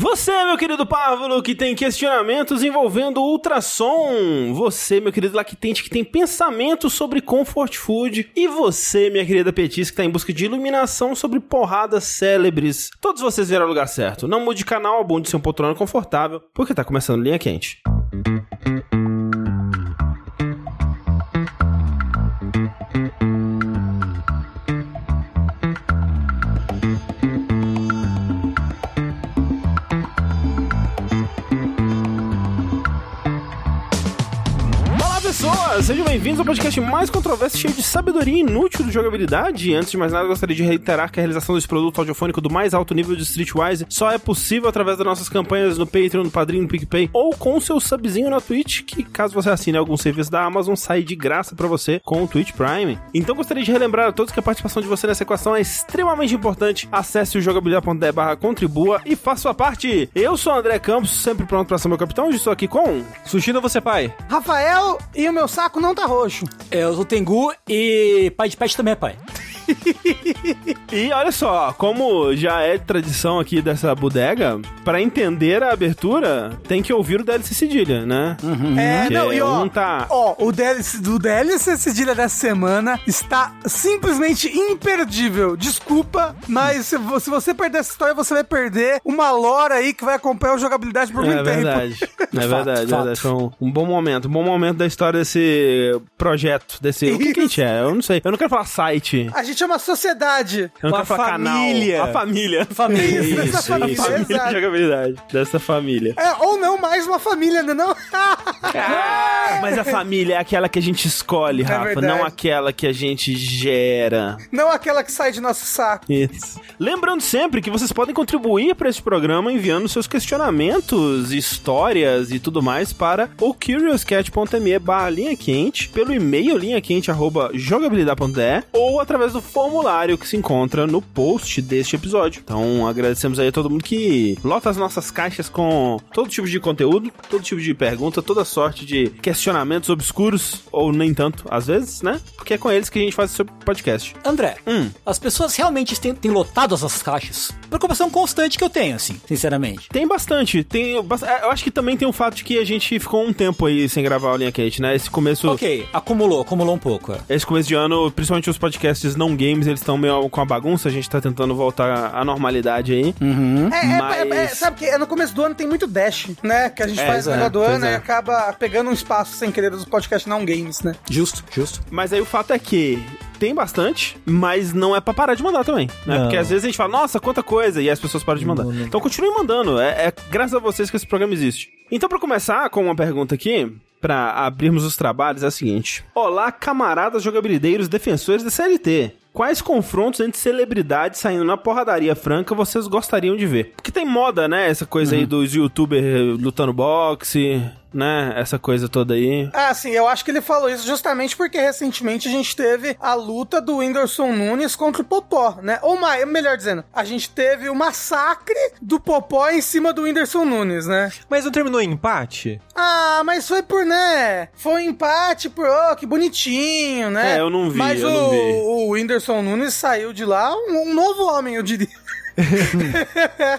Você, meu querido Pávolo, que tem questionamentos envolvendo ultrassom. Você, meu querido Lactente, que tem pensamentos sobre comfort food. E você, minha querida Petis, que tá em busca de iluminação sobre porradas célebres. Todos vocês vieram ao lugar certo. Não mude de canal, abunde seu poltrona confortável, porque tá começando linha quente. Olá, Sejam bem-vindos ao podcast mais controverso e cheio de sabedoria inútil de jogabilidade. Antes de mais nada, gostaria de reiterar que a realização desse produto audiofônico do mais alto nível de Streetwise só é possível através das nossas campanhas no Patreon, no Padrinho, no PicPay ou com o seu subzinho na Twitch, que caso você assine algum serviço da Amazon, sai de graça pra você com o Twitch Prime. Então gostaria de relembrar a todos que a participação de você nessa equação é extremamente importante. Acesse o jogabilidade.de barra contribua e faça sua parte. Eu sou o André Campos, sempre pronto pra ser meu capitão. Hoje estou aqui com... Sushino você, pai. Rafael, e o meu saco não tá roxo. Eu sou o Tengu e pai de pet também é pai. E olha só, como já é tradição aqui dessa bodega, pra entender a abertura, tem que ouvir o DLC Cedilha, né? É, Que não, e ó, um tá- ó, o DLC, do DLC Cedilha dessa semana está simplesmente imperdível. Desculpa, mas se, se você perder essa história, você vai perder uma lore aí que vai acompanhar a jogabilidade por É muito tempo. verdade. É Fato, verdade, é fato. verdade. Foi um, um bom momento. Um bom momento da história desse projeto, desse... O que, que a gente é? Eu não sei. Eu não quero falar site. A gente é uma sociedade. Eu não falar família. canal. A família. Família. Isso, A família, família de jogabilidade. Dessa família. É, ou não, mais uma família, né não? Ah, mas a família é aquela que a gente escolhe, Rafa, verdade. não aquela que a gente gera. não aquela que sai de nosso saco. Isso. Lembrando sempre que vocês podem contribuir para esse programa enviando seus questionamentos, histórias e tudo mais para o curiouscat.me barra linha quente, pelo e-mail linhaquente arroba jogabilidade.de ou através do formulário que se encontra no post deste episódio. Então agradecemos aí a todo mundo que lota as nossas caixas com todo tipo de conteúdo, todo tipo de pergunta, toda sorte de questionamentos obscuros, ou nem tanto, às vezes, né? Porque é com eles que a gente faz esse podcast. André, Hum. as pessoas realmente têm, têm lotado essas caixas? Preocupação constante que eu tenho, assim, sinceramente. Tem bastante. Tem, é, eu acho que também tem o fato de que a gente ficou um tempo aí sem gravar a linha quente, né? Esse começo. Ok, acumulou, acumulou um pouco. é. Esse começo de ano, principalmente os podcasts não games, eles estão meio com a bagunça, a gente tá tentando voltar à normalidade aí. É, é, Mas- é, é, sabe que é no começo do ano tem muito dash, né? Que a gente É, faz no é, final do ano é. e acaba pegando um espaço sem querer dos podcasts não games, né? Justo, justo. Mas aí o fato é que tem bastante, mas não é pra parar de mandar também, né? Não. Porque às vezes a gente fala, nossa, quanta coisa, e as pessoas param de mandar. Então continue mandando, é, é graças a vocês que esse programa existe. Então pra começar com uma pergunta aqui, pra abrirmos os trabalhos, é a seguinte. Olá, camaradas jogabilideiros defensores da CLT. Quais confrontos entre celebridades saindo na porradaria franca vocês gostariam de ver? Porque tem moda, né? Essa coisa aí dos youtubers lutando boxe, né? Essa coisa toda aí. Ah, sim, eu acho que ele falou isso justamente porque recentemente a gente teve a luta do Whindersson Nunes contra o Popó, né? Ou mais, melhor dizendo, a gente teve o massacre do Popó em cima do Whindersson Nunes, né? Mas não terminou em empate? Ah, mas foi por, né? Foi um empate por, oh, que bonitinho, né? É, eu não vi, Mas eu o, não vi. o Whindersson Nunes saiu de lá um, um novo homem, eu diria.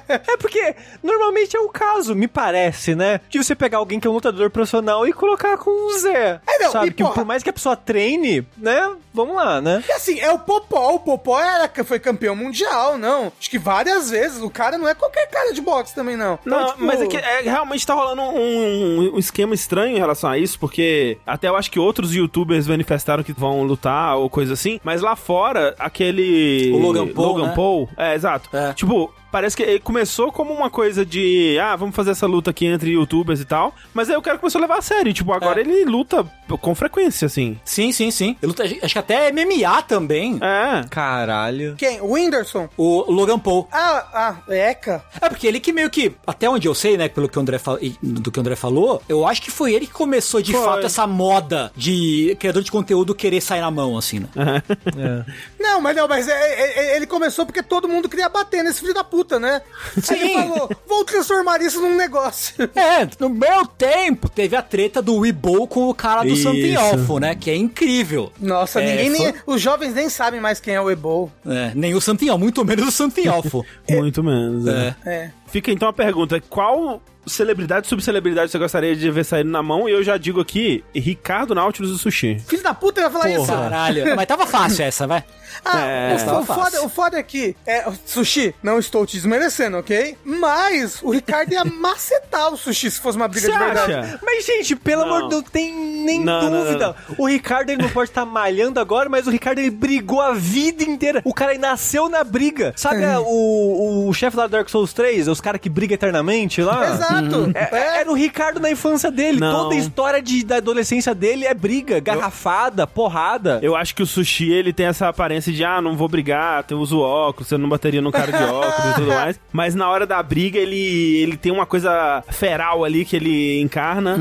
É porque normalmente é o caso, me parece, né? De você pegar alguém que é um lutador profissional e colocar com o Zé. É, não, sabe? e Que porra- por mais que a pessoa treine, né? Vamos lá, né? E assim, é o Popó. O Popó era, foi campeão mundial, não. Acho que várias vezes. O cara não é qualquer cara de boxe também, não. Então, Não, tipo, mas é que é, realmente tá rolando um, um- um esquema estranho em relação a isso, porque até eu acho que outros youtubers manifestaram que vão lutar ou coisa assim, mas lá fora, aquele. O Logan Paul, né? Paul, é, exato. É. Tipo. Parece que ele começou como uma coisa de, ah, vamos fazer essa luta aqui entre youtubers e tal, mas aí o cara começou a levar a sério, tipo, agora É. ele luta com frequência, assim. Sim, sim, sim. Eu luto- acho que até MMA também. É. Caralho. Quem? O Whindersson? O Logan Paul. Ah, ah, Eca. É porque ele que meio que, até onde eu sei, né, pelo que o André, fal- do que o André falou, eu acho que foi ele que começou de Foi. fato essa moda de criador de conteúdo querer sair na mão, assim, né? É. Não, mas não, mas é- é- é- ele começou porque todo mundo queria bater nesse filho da puta, né? Aí ele Sim. falou, vou transformar isso num negócio. É, no meu tempo teve a treta do Weeble com o cara do. Something Awful, né? Que é incrível. Nossa, É, ninguém nem, foi- os jovens nem sabem mais quem é o Ebol. É, nem o Something Awful, muito menos o Something Awful. Muito menos. É. É. Fica então a pergunta: qual celebridade, subcelebridade você gostaria de ver sair na mão? E eu já digo aqui: Ricardo Nautilus do Sushi. Filho da puta, eu ia falar isso. Caralho. Mas tava fácil essa, vai. Ah, É, o, o foda, o foda é que, é, sushi, não estou te desmerecendo, ok? Mas o Ricardo ia macetar o sushi se fosse uma briga Você de verdade. acha? Mas, gente, pelo Não. amor de Deus, não tem nem Não, não, dúvida. não, O Ricardo, ele não pode estar malhando agora, mas o Ricardo, ele brigou a vida inteira. O cara, ele nasceu na briga. Sabe a- o, o chefe lá do Dark Souls 3? Os caras que brigam eternamente lá? Exato. É, É, Era o Ricardo na infância dele. Não. Toda a história de, da adolescência dele é briga, garrafada, porrada. Eu acho que o sushi, ele tem essa aparência de, ah, não vou brigar, eu uso óculos, você não bateria no cara de óculos e tudo mais. Mas na hora da briga, ele, ele tem uma coisa feral ali que ele encarna.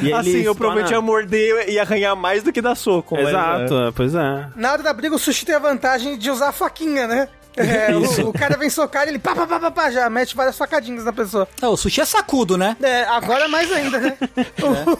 E ele assim, eu ia torna- morder e arranhar mais do que dar soco. mas, Exato, é. é, pois é. Na hora da briga, o sushi tem a vantagem de usar a faquinha, né? É, o, o cara vem socar ele pá, pá, pá, pá, pá, já mete várias facadinhas na pessoa. É, o sushi é sacudo, né? É, agora mais ainda, né?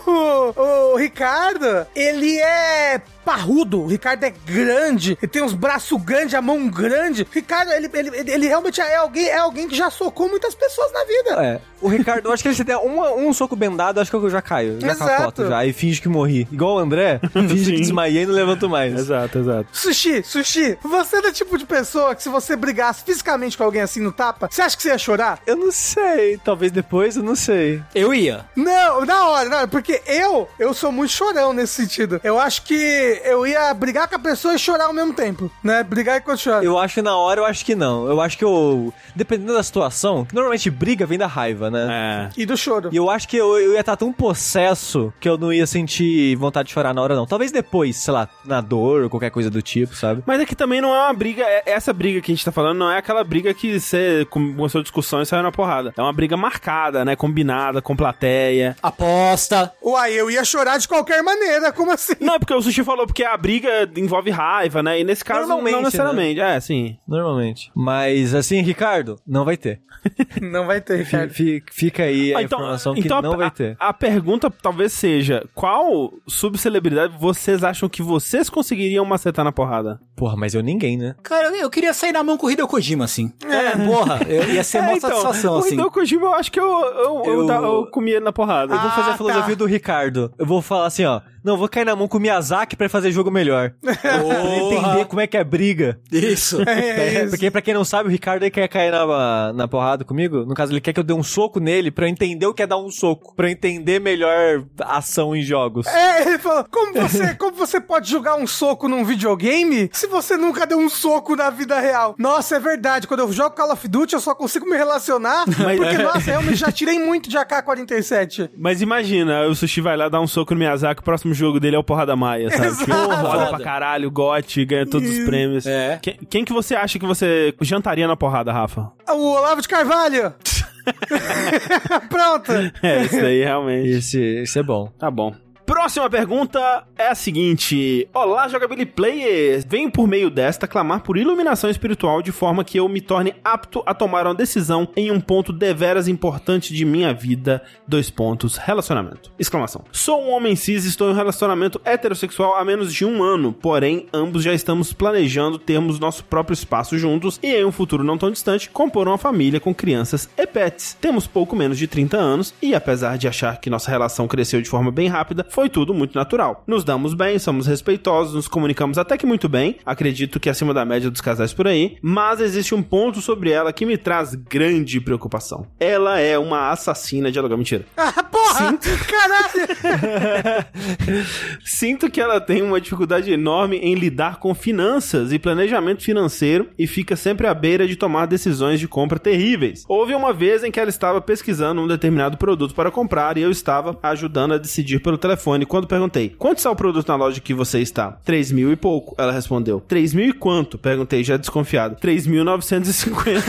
O, o- o Ricardo, ele é parrudo, o Ricardo é grande, ele tem uns braços grandes, a mão grande. O Ricardo, ele, ele, ele, ele realmente é alguém, é alguém que já socou muitas pessoas na vida. É, o Ricardo, eu acho que ele se der uma- um soco bendado, acho que eu já caio. Já Exato. capoto já. Aí finge que morri. Igual o André, finge que desmaiei e não levanto mais. Exato, exato. Sushi, sushi, você é do tipo de pessoa que se você brigasse fisicamente com alguém assim no tapa, você acha que você ia chorar? Eu não sei, talvez depois, eu não sei. Eu ia. Não, na hora, não, porque eu, eu sou muito chorão nesse sentido. Eu acho que eu ia brigar com a pessoa e chorar ao mesmo tempo, né? Brigar enquanto chora. Eu acho que na hora, eu acho que não. Eu acho que eu. Dependendo da situação, que normalmente briga vem da raiva, né? É. E do choro. E eu acho que eu, eu ia estar tão possesso que eu não ia sentir vontade de chorar na hora, não. Talvez depois, sei lá, na dor ou qualquer coisa do tipo, sabe? Mas é que também não é uma briga, é- essa briga que a gente tá falando não é aquela briga que você começou a discussão e saiu na porrada. É uma briga marcada, né? Combinada, com plateia. Aposta. Uai, eu ia chorar de qualquer maneira, como assim? Não, é porque o Sushi falou porque a briga envolve raiva, né? E nesse caso, Normalmente, não necessariamente. É, sim. Normalmente. Mas assim, Ricardo, não vai ter. Não vai ter, Ricardo. fi- Fica aí a Ah, informação que então não a, vai ter. A, a pergunta talvez seja: qual subcelebridade vocês acham que vocês conseguiriam macetar na porrada? Porra, mas eu ninguém, né? Cara, eu, queria sair na mão com o Hideo Kojima, assim. É, porra. Eu ia ser É, uma então, satisfação, o assim. Hideo Kojima, eu acho que eu, eu, eu, Eu- eu comia ele na porrada. Eu vou fazer Ah, a filosofia tá. do Ricardo. Eu vou falar assim, ó. Não, eu vou cair na mão com o Miyazaki pra fazer jogo melhor. pra entender como é que é briga. Isso. É isso. Porque pra quem não sabe, o Ricardo ele quer cair na, na porrada comigo. No caso, ele quer que eu dê um soco nele pra eu entender o que é dar um soco. Pra eu entender melhor a ação em jogos. É, ele falou, como você, como você pode jogar um soco num videogame se você nunca deu um soco na vida real? Nossa, é verdade, quando eu jogo Call of Duty eu só consigo me relacionar, porque, nossa, realmente já tirei muito de AK-47. Mas imagina, o Sushi vai lá dar um soco no Miyazaki, o próximo jogo dele é o Porrada Maia, sabe? Exato. Tipo, Foda. pra caralho, gote, ganha todos os prêmios. É. Quem, quem que você acha que você jantaria na porrada, Rafa? O Olavo de Carvalho! Pronto! É, isso daí realmente. Esse, esse é bom. Tá bom. Próxima pergunta é a seguinte: Olá, Jogability Players! Venho por meio desta clamar por iluminação espiritual de forma que eu me torne apto a tomar uma decisão em um ponto deveras importante de minha vida. Dois pontos. Relacionamento. Exclamação. Sou um homem cis e estou em um relacionamento heterossexual há menos de um ano, porém, ambos já estamos planejando termos nosso próprio espaço juntos e em um futuro não tão distante, compor uma família com crianças e pets. Temos pouco menos de 30 anos e, apesar de achar que nossa relação cresceu de forma bem rápida, foi tudo muito natural. Nos damos bem, somos respeitosos, nos comunicamos até que muito bem, acredito que acima da média dos casais por aí, mas existe um ponto sobre ela que me traz grande preocupação. Ela é uma assassina de aluguel. Mentira. Ah, porra! Caralho! Sinto que ela tem uma dificuldade enorme em lidar com finanças e planejamento financeiro e fica sempre à beira de tomar decisões de compra terríveis. Houve uma vez em que ela estava pesquisando um determinado produto para comprar e eu estava ajudando a decidir pelo telefone quando perguntei: quanto está o produto na loja que você está? 3 mil e pouco. Ela respondeu: 3 mil e quanto? Perguntei, já desconfiado. 3.950.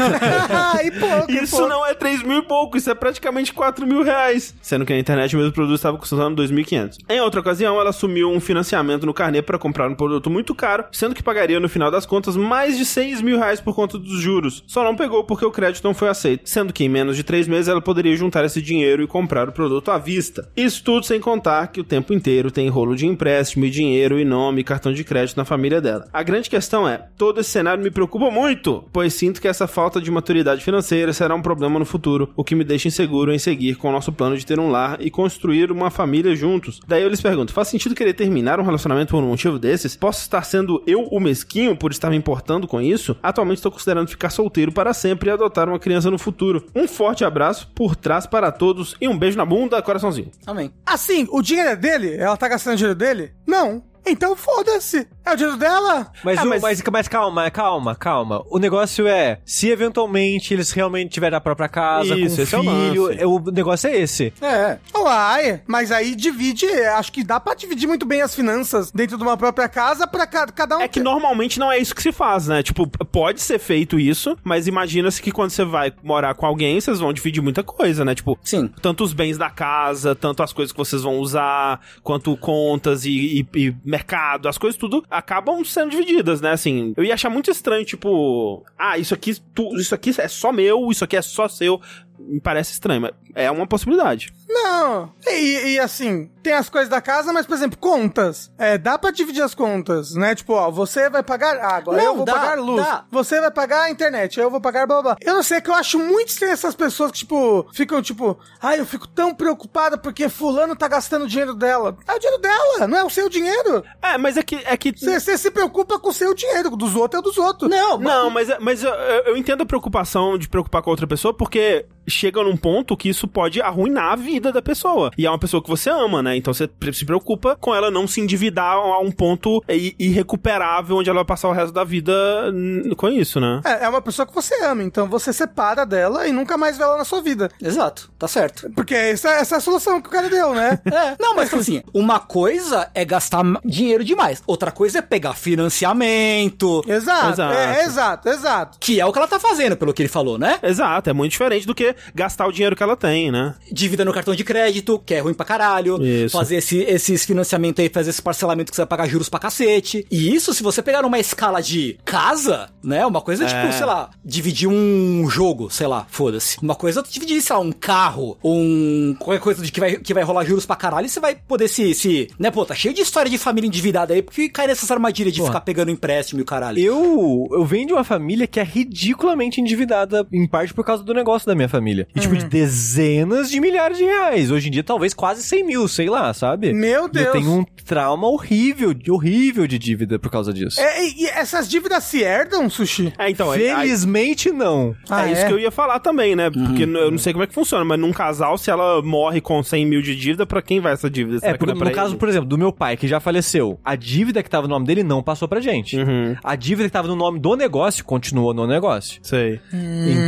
Ah, e pouco, e Isso pouco. não é 3 mil e pouco, isso é praticamente 4 mil reais. Sendo que na internet o mesmo produto estava custando 2.500. Em outra ocasião, ela assumiu um financiamento no carnê para comprar um produto muito caro, sendo que pagaria no final das contas mais de 6 mil reais por conta dos juros. Só não pegou porque o crédito não foi aceito, sendo que em menos de 3 meses ela poderia juntar esse dinheiro e comprar o produto à vista. Isso tudo sem contar que o tempo inteiro tem rolo de empréstimo e dinheiro e nome e cartão de crédito na família dela. A grande questão é, todo esse cenário me preocupa muito, pois sinto que essa falta de maturidade financeira será um problema no futuro, o que me deixa inseguro em seguir com o nosso plano de ter um lar e construir uma família juntos. Daí eu lhes pergunto, faz sentido querer terminar um relacionamento por um motivo desses? Posso estar sendo eu o mesquinho por estar me importando com isso? Atualmente estou considerando ficar solteiro para sempre e adotar uma criança no futuro. Um forte abraço por trás para todos e um beijo na bunda, coraçãozinho. Amém. Assim, o dinheiro é dele? Ela tá gastando dinheiro dele? Não. Então foda-se. É o dinheiro dela. Mas, Ah, o- mas- mas... Mas, calma, calma, calma. O negócio é, se eventualmente eles realmente tiverem a própria casa, Isso, com é o filho, é, o negócio é esse. É. Uai, mas aí divide, acho que dá pra dividir muito bem as finanças dentro de uma própria casa pra ca- cada um. É que normalmente não é isso que se faz, né? Tipo, pode ser feito isso, mas imagina-se que quando você vai morar com alguém, vocês vão dividir muita coisa, né? Tipo, Sim. tanto os bens da casa, tanto as coisas que vocês vão usar, quanto contas e, e- e mercado, as coisas tudo acabam sendo divididas, né? Assim, eu ia achar muito estranho, tipo, ah, isso aqui, tu- isso aqui é só meu, isso aqui é só seu. Me parece estranho, mas é uma possibilidade. Não. E, e, assim, tem as coisas da casa, mas, por exemplo, contas. É, dá pra dividir as contas, né? Tipo, ó, você vai pagar água, Não, eu vou dá, pagar luz. dá. Você vai pagar a internet, eu vou pagar blá blá. Eu não sei, é que eu acho muito estranho essas pessoas que, tipo, ficam, tipo, ai, eu fico tão preocupada porque fulano tá gastando o dinheiro dela. É o dinheiro dela, não é o seu dinheiro. É, mas é que. É que Você se preocupa com o seu dinheiro, dos outros é dos outros. Não, Não, mas, mas eu, eu- entendo a preocupação de preocupar com outra pessoa, porque chega num ponto que isso pode arruinar a vida da pessoa. E é uma pessoa que você ama, né? Então você se preocupa com ela não se endividar a um ponto irrecuperável onde ela vai passar o resto da vida hum, com isso, né? É, é uma pessoa que você ama, então você separa dela e nunca mais vê ela na sua vida. Exato, tá certo. Porque essa, essa é a solução que o cara deu, né? É, não, mas assim, uma coisa é gastar dinheiro demais, outra coisa é pegar financiamento, Exato, Exato. É, exato, exato. que é o que ela tá fazendo, pelo que ele falou, né? Exato, é muito diferente do que gastar o dinheiro que ela tem, né? Dívida no cartão de crédito, que é ruim pra caralho. Isso. Fazer esse, esses financiamentos aí, fazer esse parcelamento que você vai pagar juros pra cacete. E isso, se você pegar numa escala de casa, né? Uma coisa é, tipo, sei lá, dividir um jogo, sei lá, foda-se. Uma coisa é dividir, sei lá, um carro, um. qualquer coisa de que vai, que vai rolar juros pra caralho e você vai poder se, se. Né, pô, tá cheio de história de família endividada aí, porque cai nessas armadilhas de Porra. ficar pegando empréstimo e o caralho. Eu, eu venho de uma família que é ridiculamente endividada, em parte por causa do negócio da minha família. E, tipo, de dezenas de milhares de reais. Hoje em dia, talvez quase 100 mil, sei lá, sabe? Meu E Deus. Eu tenho um trauma horrível, horrível de dívida por causa disso. É, e, essas dívidas se herdam, Sushi? É, então, é, aí- Felizmente, não. Ah, é isso é? que eu ia falar também, né? Porque Uhum. eu não sei como é que funciona, mas num casal, se ela morre com 100 mil de dívida, pra quem vai essa dívida? Será É, que por- não no pra caso, ele? por exemplo, do meu pai, que já faleceu, a dívida que tava no nome dele não passou pra gente. Uhum. A dívida que tava no nome do negócio continuou no negócio. Sei.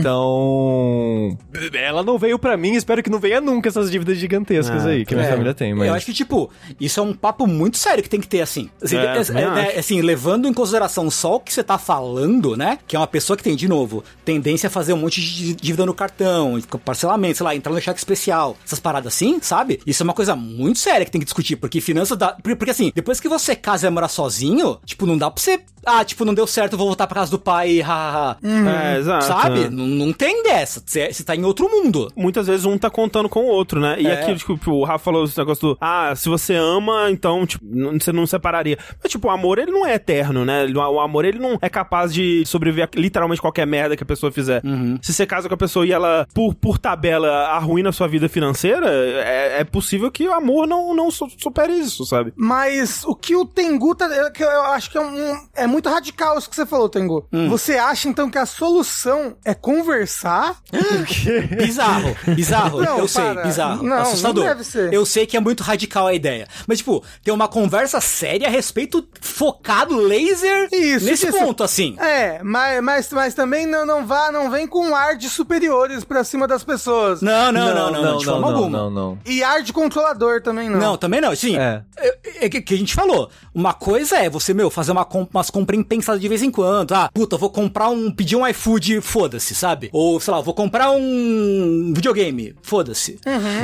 Então. Ela não veio pra mim, espero que não venha nunca essas dívidas gigantescas Ah, aí que a minha É. família tem. Mas... Eu acho que, tipo, isso é um papo muito sério que tem que ter, assim. Assim, É, é- é- assim, levando em consideração só o que você tá falando, né? Que é uma pessoa que tem, de novo, tendência a fazer um monte de dívida no cartão, parcelamento, sei lá, entrar no cheque especial, essas paradas assim, sabe? Isso é uma coisa muito séria que tem que discutir, porque finanças dá. Porque, porque, assim, depois que você casa e vai morar sozinho, tipo, não dá pra você. Ah, tipo, não deu certo, vou voltar pra casa do pai, hahaha. É, exato. Sabe? é. Não, tem dessa. Você tá em outro mundo. muitas vezes um tá contando com o outro, né? E É. aqui, tipo, o Rafa falou esse negócio do, ah, se você ama, então, tipo, você não separaria. Mas, tipo, o amor, ele não é eterno, né? O amor, ele não é capaz de sobreviver a literalmente qualquer merda que a pessoa fizer. Se você casa com a pessoa e ela, por, por tabela, arruína a sua vida financeira, é, é possível que o amor não, não su- supere isso, sabe? Mas o que o Tengu tá. que Eu acho que é, um, é muito radical isso que você falou, Tengu. Você acha então que a solução é conversar? Bizarro, bizarro. Não, eu sei, para. bizarro. Não, assustador. não deve ser. Eu sei que é muito radical a ideia. Mas, tipo, ter uma conversa séria a respeito, focado, laser, Isso, nesse isso. ponto, assim. É, mas, mas, mas também não, não vá, não vem com ar de superiores pra cima das pessoas. Não, não, não, não, não, forma não, alguma. não, não. E ar de controlador também não. Não, também não. Sim, É. é, é que que a gente falou. Uma coisa é você, meu, fazer uma comp umas compras impensadas de vez em quando. Ah, puta, vou comprar um. pedir um iFood, foda-se, sabe? Ou, sei lá, vou comprar um. videogame, foda-se.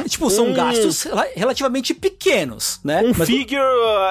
Tipo, são Um- gastos rela- relativamente pequenos, né? Um Mas- figure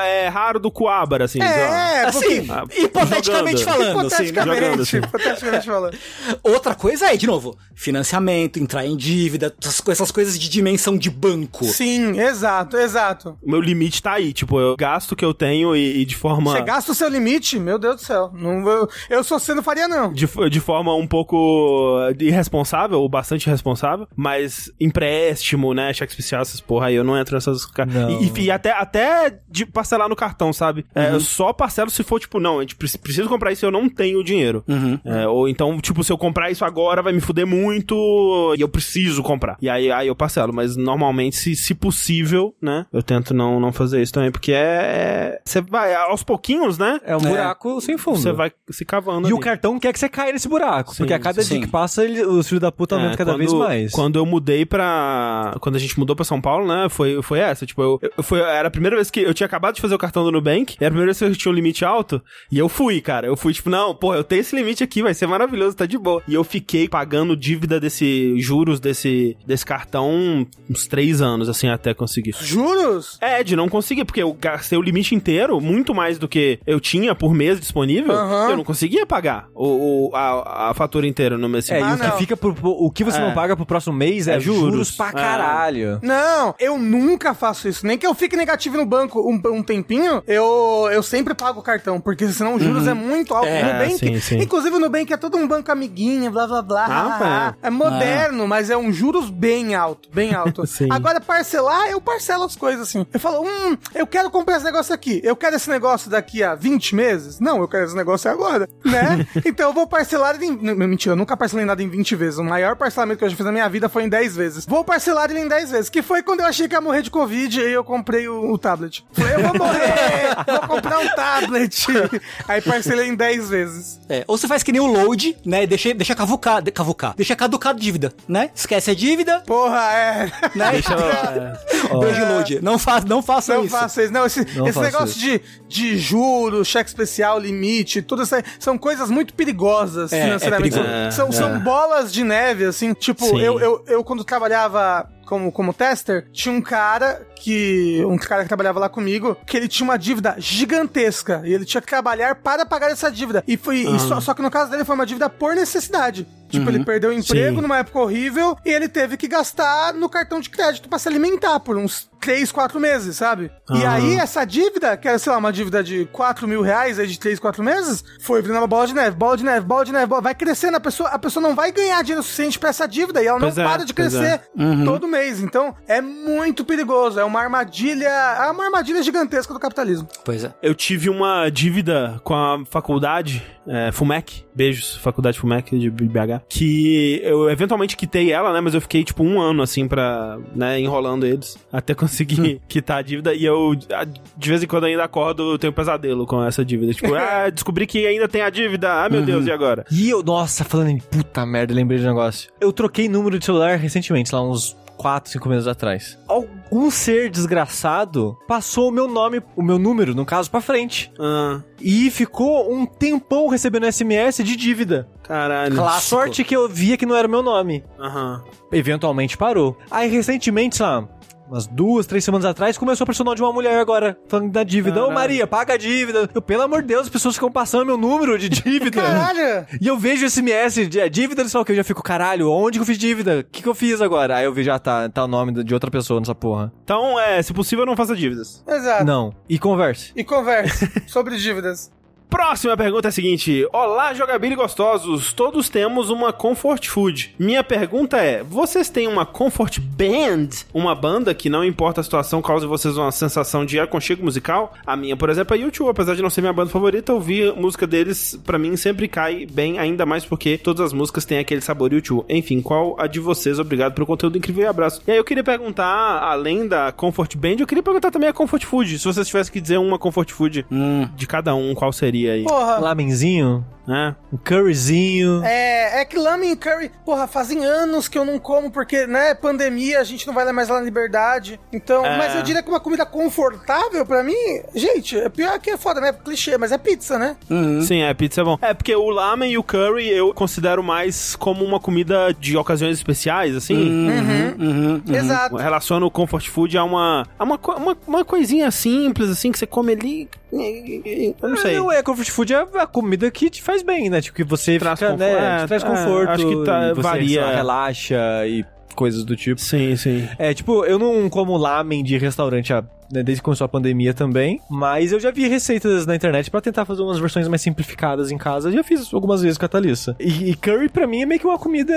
é, raro do Coabra, assim. É, Assim. Ah, hipoteticamente jogando. falando, assim, né? jogando, Hipoteticamente, assim. hipoteticamente falando. Outra coisa é, de novo, financiamento, entrar em dívida, essas coisas de dimensão de banco. Sim, exato, exato. O meu limite tá aí, tipo, eu gasto que eu tenho e, e de forma. Você gasta o seu limite, meu Deus do céu. Não, eu, eu sou você não faria, não. De, de forma um pouco irresponsável, ou bastante irresponsável, mas empréstimo, né? Cheque especial, essas porra aí, eu não entro nessas. Não. E, e- e até, até de parcelar no cartão, sabe? É, eu só parcelo se for, tipo, não, a gente preci- precisa comprar isso e eu não tenho dinheiro. É, ou então, tipo, se eu comprar isso agora vai me fuder muito e eu preciso comprar. E aí, aí eu parcelo, mas normalmente, se, se possível, né? Eu tento não, não fazer isso também, porque é. Você vai, aos pouquinhos, né? É um buraco sem fundo. Você vai se cavando. E o ali. cartão quer que você caia nesse buraco. porque a cada sim. dia que passa, ele- os filhos da puta aumentam É, cada quando- vez mais. Quando eu mudei pra. Quando a gente mudou pra São Paulo, né? Foi, foi essa. Tipo, eu, eu- foi, era a primeira vez que eu tinha acabado de fazer o cartão do Nubank. Era a primeira vez que eu tinha um limite alto. E eu fui, cara. Eu fui, tipo, não, pô, eu tenho esse limite aqui, vai ser maravilhoso, tá de boa. E eu fiquei pagando dívida desse. juros desse, desse cartão uns três anos, assim, até conseguir. Juros? É, de não conseguir, porque eu gastei o limite inteiro, muito mais do que eu tinha por mês disponível. Aham. Eu não conseguia pagar o, o- a, a fatura inteira no mês É, seguinte. e Ah, o que fica pro, o que você É. não paga pro próximo mês é, É juros. juros, pra É. caralho. Não, eu nunca faço isso. Nem que eu fique negativo no banco um, um tempinho, eu, eu sempre pago o cartão, porque senão os juros é muito alto. É, Nubank, sim, sim. inclusive o Nubank é todo um banco amiguinho, blá blá blá. Ah, é moderno, mas é um juros bem alto, bem alto. Sim. Agora, parcelar, eu parcelo as coisas assim. Eu falo, hum, eu quero comprar esse negócio aqui. Eu quero esse negócio daqui a 20 meses? Não, eu quero esse negócio agora, né? então eu vou parcelar ele em... não, Mentira, eu nunca parcelei nada em 20 vezes. O maior parcelamento que eu já fiz na minha vida foi em 10 vezes. Vou parcelar ele em 10 vezes, que foi quando eu achei que ia morrer de Covid e eu comprei o, o tablet. Falei, eu vou morrer, vou comprar um tablet. Aí parcelei em 10 vezes. É, ou você faz que nem o load, né? Deixa, deixa cavucar, de- cavucar. Deixa caducar a dívida, né? Esquece a dívida, Porra, é... né? Deixa eu- é. Beijo load. Não, faz, não faça Não isso. faça isso. Não, esse, Não esse negócio de, de juros, cheque especial, limite, tudo isso aí, são coisas muito perigosas É, financeiramente. é são, É, são é. bolas de neve, assim. Tipo, Sim. eu, eu, eu quando trabalhava como, como tester, tinha um cara que. Um cara que trabalhava lá comigo, que ele tinha uma dívida gigantesca. E ele tinha que trabalhar para pagar essa dívida. E foi. e só, só que no caso dele foi uma dívida por necessidade. Tipo, ele perdeu o emprego Sim. numa época horrível e ele teve que gastar no cartão de crédito pra se alimentar por uns 3, 4 meses, sabe? E Aham. aí, essa dívida, que era, sei lá, uma dívida de 4 mil reais aí de 3, 4 meses, foi virando uma bola de neve, bola de neve, bola de neve, bola- vai crescendo, a pessoa, a pessoa não vai ganhar dinheiro suficiente pra essa dívida e ela Pois não é, para de pois crescer todo mês. Então, é muito perigoso, é uma armadilha, é uma armadilha gigantesca do capitalismo. Pois é. Eu tive uma dívida com a faculdade, é, FUMEC, beijos, faculdade FUMEC de BH, que eu eventualmente quitei ela, né, mas eu fiquei tipo um ano assim pra, né, enrolando eles, até conseguir quitar a dívida, e eu de vez em quando ainda acordo, eu tenho pesadelo com essa dívida, tipo, ah, descobri que ainda tem a dívida, ah, meu Deus, e agora? E eu, nossa, falando em puta merda, lembrei de um negócio. Eu troquei número de celular recentemente, lá uns 4, 5 meses atrás. Algum ser desgraçado passou o meu nome, o meu número, no caso, pra frente. Ah, E ficou um tempão recebendo SMS de dívida. caralho. A sorte que eu via que não era o meu nome. Aham. Eventualmente parou. Aí recentemente, sei lá, umas duas, três semanas atrás, começou a personal de uma mulher agora, falando da dívida. Ô. Maria, paga a dívida. Eu, pelo amor de Deus, as pessoas ficam passando meu número de dívida. Caralho! E eu vejo SMS de é, dívida, não sei o que, eu já fico, caralho, onde que eu fiz dívida? O que, que eu fiz agora? Aí eu vejo, ah, tá, tá o nome de outra pessoa nessa porra. Então, é, se possível, não faça dívidas. Exato. Não. E converse. E converse sobre dívidas. Próxima pergunta é a seguinte: Olá, jogabili gostosos. Todos temos uma comfort food. Minha pergunta é: vocês têm uma comfort band? Uma banda que não importa a situação causa em vocês uma sensação de aconchego musical? A minha, por exemplo, é YouTube. Apesar de não ser minha banda favorita, ouvir música deles pra mim sempre cai bem, ainda mais porque todas as músicas têm aquele sabor YouTube. Enfim, qual a de vocês? Obrigado pelo conteúdo incrível e abraço. E aí eu queria perguntar, além da comfort band, eu queria perguntar também a comfort food. Se vocês tivessem que dizer uma comfort food Hum. de cada um, qual seria aí? Porra. Lamenzinho. Né? Um curryzinho. É, é que lamen e curry, porra, fazem anos que eu não como, porque, né, pandemia, a gente não vai mais lá na liberdade. Então, É. mas eu diria que uma comida confortável pra mim, gente, é pior que é foda, né? Clichê, mas é pizza, né? Sim, é, pizza é bom. É, porque o lamen e o curry eu considero mais como uma comida de ocasiões especiais, assim. Uhum. Exato. Relaciono o comfort food a uma, a uma, uma, uma coisinha simples, assim, que você come ali. Eu não sei. Não é, comfort food é a comida que te faz bem, né? Tipo, que você Traz fica, conforto. né? É, te traz é, conforto. acho que tá- varia. lá, relaxa e coisas do tipo. Sim, sim. É, tipo, eu não como lamen de restaurante há- né, desde que começou a pandemia também, mas eu já vi receitas na internet pra tentar fazer umas versões mais simplificadas em casa. Já fiz algumas vezes com a Thalissa. E, e curry pra mim é meio que uma comida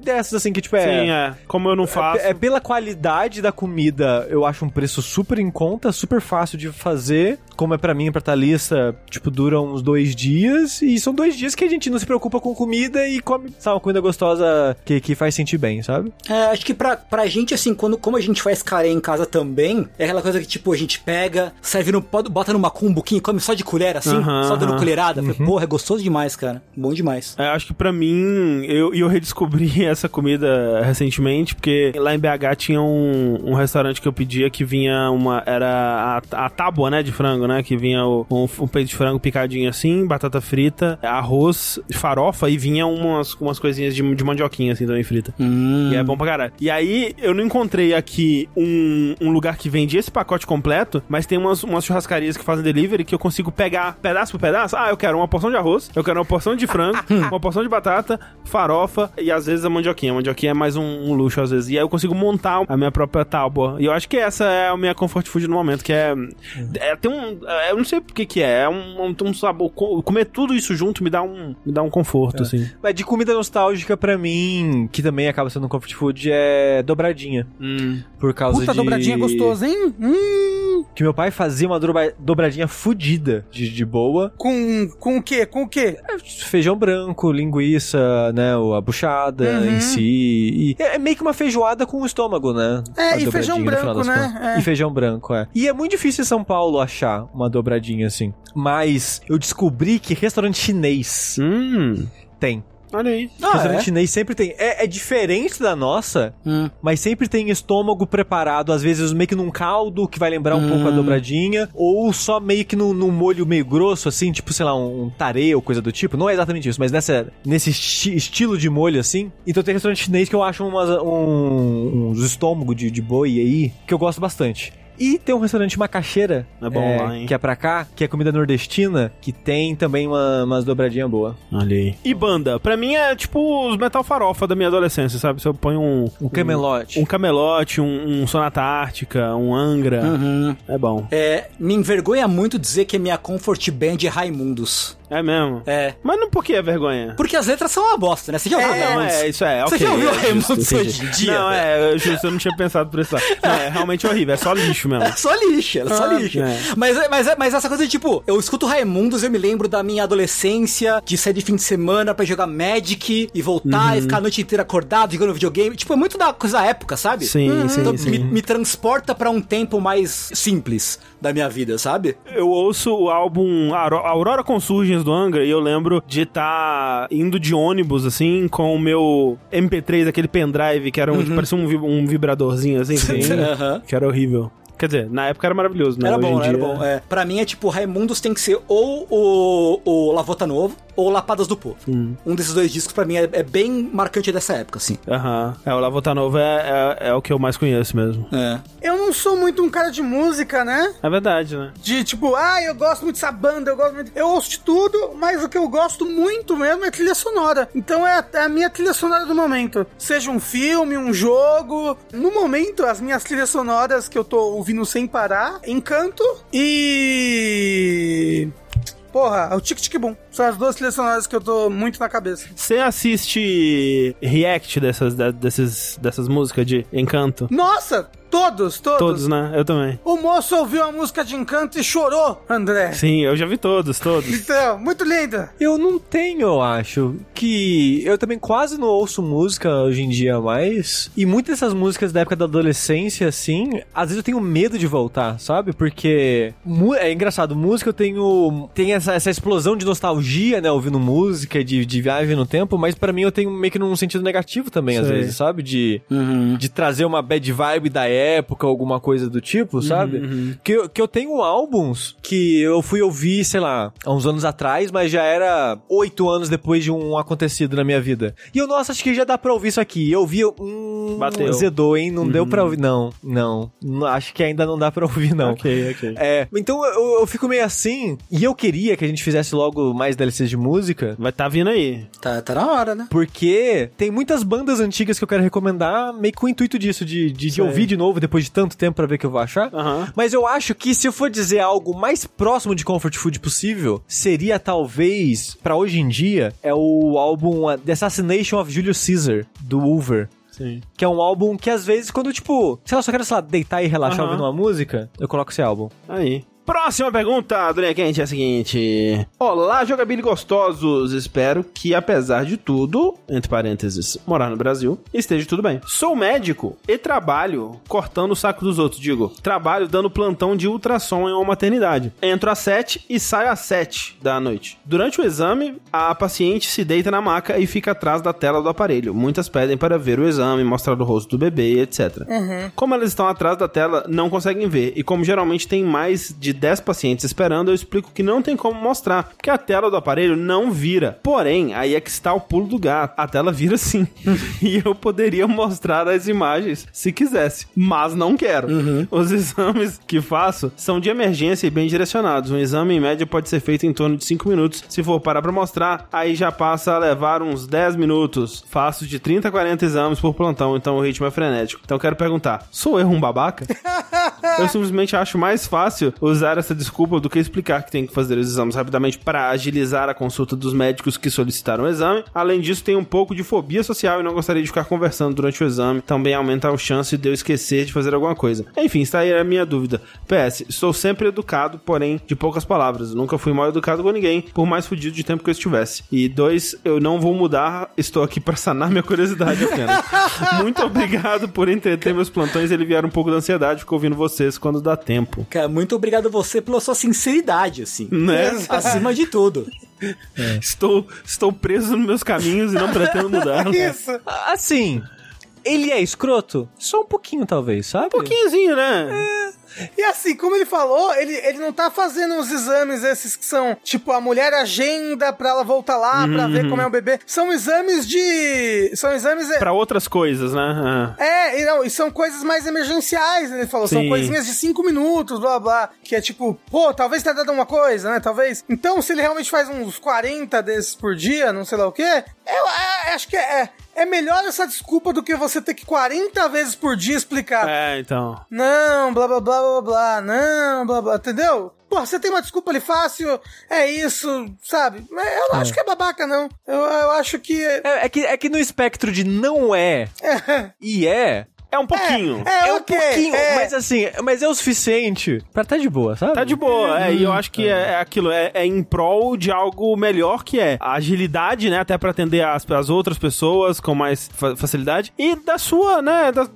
dessas, assim, que tipo é... Sim, é. Como eu não faço. É, é pela qualidade da comida, eu acho um preço super em conta, super fácil de fazer. Como é pra mim e pra Thalissa, tipo, dura uns dois dias. E são dois dias que a gente não se preocupa com comida e come, sabe, uma comida gostosa que, que faz sentir bem, sabe? É, acho que pra, pra gente, assim, quando, como a gente faz carê em casa também, é aquela coisa que, tipo, a gente pega, serve no, bota numa cumbuquinha, come só de colher, assim, só dando colherada. Falei, Porra, é gostoso demais, cara. Bom demais. É, acho que pra mim, eu, e eu redescobri essa comida recentemente, porque lá em BH tinha um, um restaurante que eu pedia que vinha uma. Era a, a tábua, né, de frango, né? Que vinha o- um, um peito de frango picadinho assim, batata frita, arroz, farofa e vinha umas, umas coisinhas de, de mandioquinha assim também frita. Hum. E é bom pra caralho. E aí, eu não encontrei aqui um, um lugar que vende esse pacote completo, mas tem umas, umas churrascarias que fazem delivery que eu consigo pegar pedaço por pedaço. Ah, eu quero uma porção de arroz, eu quero uma porção de frango, uma porção de batata, farofa e às vezes a mandioquinha. A mandioquinha é mais um, um luxo às vezes. E aí eu consigo montar a minha própria tábua. E eu acho que essa é a minha comfort food no momento, que é... é tem um... é, eu não sei o que é. É um, um, um sabor... co- Comer tudo isso junto me dá um, me dá um conforto, assim. Mas de comida nostálgica pra mim, que também acaba sendo um comfort food, é dobradinha. Hum. Por causa Puta de... dobradinha gostosa, hein? Hum, Que meu pai fazia uma dobra- dobradinha fudida de, de boa. com, com o quê? Com o quê? Feijão branco, linguiça, né? A buchada Uhum. em si. E é é meio que uma feijoada com o estômago, né? É, A e feijão branco, né? É. E feijão branco, é. E é muito difícil em São Paulo achar uma dobradinha assim. Mas eu descobri que restaurante chinês Hum. tem. Olha aí. Ah, restaurante é? chinês sempre tem. É, é diferente da nossa, Hum. mas sempre tem estômago preparado, às vezes meio que num caldo que vai lembrar um Hum. pouco a dobradinha, ou só meio que num, num molho meio grosso, assim, tipo, sei lá, um tare ou coisa do tipo. Não é exatamente isso, mas nessa, nesse esti- estilo de molho, assim. Então tem restaurante chinês que eu acho umas, um, uns estômago de, de boi aí, que eu gosto bastante. E tem um restaurante Macaxeira, É bom lá, hein? que é pra cá, que é comida nordestina, que tem também uma, umas dobradinhas boas. Olha aí. E banda? Pra mim é tipo os metal farofa da minha adolescência, sabe? Se eu ponho um... Um camelote. Um camelote, um, um Sonata Ártica, um Angra. Uhum. É bom. É, me envergonha muito dizer que a minha comfort band é Raimundos. É mesmo. É. Mas não por que é vergonha? Porque as letras são uma bosta, né? Você já ouviu não, Raimundos? é, isso é, Você ok. já ouviu é Raimundos hoje em dia? Não, é, eu, justo, eu não tinha pensado por isso. lá. Não, é realmente horrível, é só lixo mesmo. É só lixo, é só Ah, lixo. é. Mas, mas, mas essa coisa de tipo, eu escuto Raimundos, eu me lembro da minha adolescência, de sair de fim de semana pra jogar Magic e voltar Uhum. e ficar a noite inteira acordado jogando videogame. Tipo, é muito da coisa da época, sabe? Sim, sim, Então, sim. Me, me transporta pra um tempo mais simples da minha vida, sabe? Eu ouço o álbum Auro- Aurora Do Angra e eu lembro de estar indo de ônibus, assim, com o meu MP3, aquele pendrive que era um, que parecia um, vi- vibradorzinho, assim, que, Aham. que era horrível. Quer dizer, na época era maravilhoso, né? Era Hoje bom, em era dia- bom. É. Pra mim é tipo, Raimundos tem que ser ou o, o Lavota Novo ou Lapadas do Povo. Hum. Um desses dois discos pra mim é, é bem marcante dessa época, assim. Aham. É, o Lavota Nova é, é, é o que eu mais conheço mesmo. É. Eu não sou muito um cara de música, né? É verdade, né? De tipo, ah, eu gosto muito dessa banda, eu gosto muito. Eu ouço de tudo, mas o que eu gosto muito mesmo é trilha sonora. Então é a, é a minha trilha sonora do momento. Seja um filme, um jogo. No momento, as minhas trilhas sonoras que eu tô ouvindo sem parar, Encanto e. Porra, o Tic Tic Boom. São as duas trilhas sonoras que eu tô muito na cabeça. Você assiste react dessas, desses, dessas músicas de Encanto? Nossa! Todos, todos. Todos, né? Eu também. O moço ouviu a música de encanto e chorou, André. Sim, eu já vi todos, todos. Então, muito lindo. Eu não tenho, eu acho. Que eu também quase não ouço música hoje em dia mais. E muitas dessas músicas da época da adolescência, assim, às vezes eu tenho medo de voltar, sabe? Porque é engraçado, música eu tenho. Tem essa, essa explosão de nostalgia, né? Ouvindo música, de, de viagem no tempo, mas pra mim eu tenho meio que num sentido negativo também, às Sei. vezes, sabe? De, de trazer uma bad vibe da época, alguma coisa do tipo, sabe? Que, eu- que eu tenho álbuns que eu fui ouvir, sei lá, há uns anos atrás, mas já era oito anos depois de um acontecido na minha vida. E eu, nossa, acho que já dá pra ouvir isso aqui. Eu ouvi, hum, Bateu. zedou, hein? Não deu pra ouvir. Não, não. Acho que ainda não dá pra ouvir, não. Ok, ok. É, então eu, eu fico meio assim, e eu queria que a gente fizesse logo mais DLCs de música, Vai tá vindo aí. Tá, tá na hora, né? porque tem muitas bandas antigas que eu quero recomendar, meio que com o intuito disso, de, de, de ouvir de novo depois de tanto tempo pra ver o que eu vou achar. Aham. Mas eu acho que se eu for dizer algo mais próximo de comfort food possível, seria talvez, pra hoje em dia, é o álbum The Assassination of Julius Caesar, do Hoover. Sim. Que é um álbum que às vezes, quando, tipo, sei lá, só quero, sei lá, deitar e relaxar Aham. ouvindo uma música, eu coloco esse álbum. Aí. Próxima pergunta do Linha Quente é a seguinte: Olá, jogabili gostosos. Espero que, apesar de tudo, entre parênteses, morar no Brasil, esteja tudo bem. Sou médico e trabalho cortando o saco dos outros. Digo, trabalho dando plantão de ultrassom em uma maternidade. Entro às 7 e saio às 7 da noite. Durante o exame, a paciente se deita na maca e fica atrás da tela do aparelho. Muitas pedem para ver o exame, mostrar o rosto do bebê, etc. Como elas estão atrás da tela, não conseguem ver. E como geralmente tem mais de 10 pacientes esperando, eu explico que não tem como mostrar, porque a tela do aparelho não vira. Porém, aí é que está o pulo do gato. A tela vira sim. e eu poderia mostrar as imagens se quisesse, mas não quero. Os exames que faço são de emergência e bem direcionados. Um exame em média pode ser feito em torno de 5 minutos. Se for parar pra mostrar, aí já passa a levar uns 10 minutos. Faço de 30 a 40 exames por plantão, então o ritmo é frenético. Então eu quero perguntar: sou eu um babaca? Eu simplesmente acho mais fácil usar essa desculpa do que explicar que tem que fazer os exames rapidamente para agilizar a consulta dos médicos que solicitaram o exame. Além disso, tenho um pouco de fobia social e não gostaria de ficar conversando durante o exame. Também aumenta a chance de eu esquecer de fazer alguma coisa. Enfim, está aí a minha dúvida. PS, sou sempre educado, porém de poucas palavras. Nunca fui mal educado com ninguém, por mais fudido de tempo que eu estivesse. E dois, eu não vou mudar, estou aqui para sanar minha curiosidade apenas. Muito obrigado por entreter meus plantões e aliviar um pouco da ansiedade. Fico ouvindo vocês quando dá tempo. Cara, muito obrigado você pela sua sinceridade, assim. Né? Acima de tudo. Estou, estou preso nos meus caminhos e não pretendo mudar. Isso. Assim, ele é escroto? Só um pouquinho, talvez, sabe? Um pouquinhozinho, né? E assim, como ele falou, ele, ele não tá fazendo os exames esses que são, tipo, a mulher agenda pra ela voltar lá pra ver como é o bebê. São exames de. São exames. Pra outras coisas, né? É, e, não, e são coisas mais emergenciais, ele falou. São Sim. coisinhas de cinco minutos, blá blá. Que é tipo, pô, talvez tenha dado uma coisa, né? Talvez. Então, se ele realmente faz uns 40 desses por dia, não sei lá o quê, eu, é, acho que é, é melhor essa desculpa do que você ter que 40 vezes por dia explicar. É, é então. Não, blá blá blá blá blá, não, blá blá, entendeu? Pô, você tem uma desculpa ali fácil, é isso, sabe? Eu não acho que é babaca, não. Eu, eu acho que. É, é que, é que no espectro de não é e é, É um pouquinho. É, é um ok, pouquinho, é. mas assim, mas é o suficiente pra tá de boa, sabe? Tá de boa, é, e eu acho que é, é aquilo, é, é em prol de algo melhor que é a agilidade, né, até pra atender as, as outras pessoas com mais fa- facilidade, e da sua, né, da-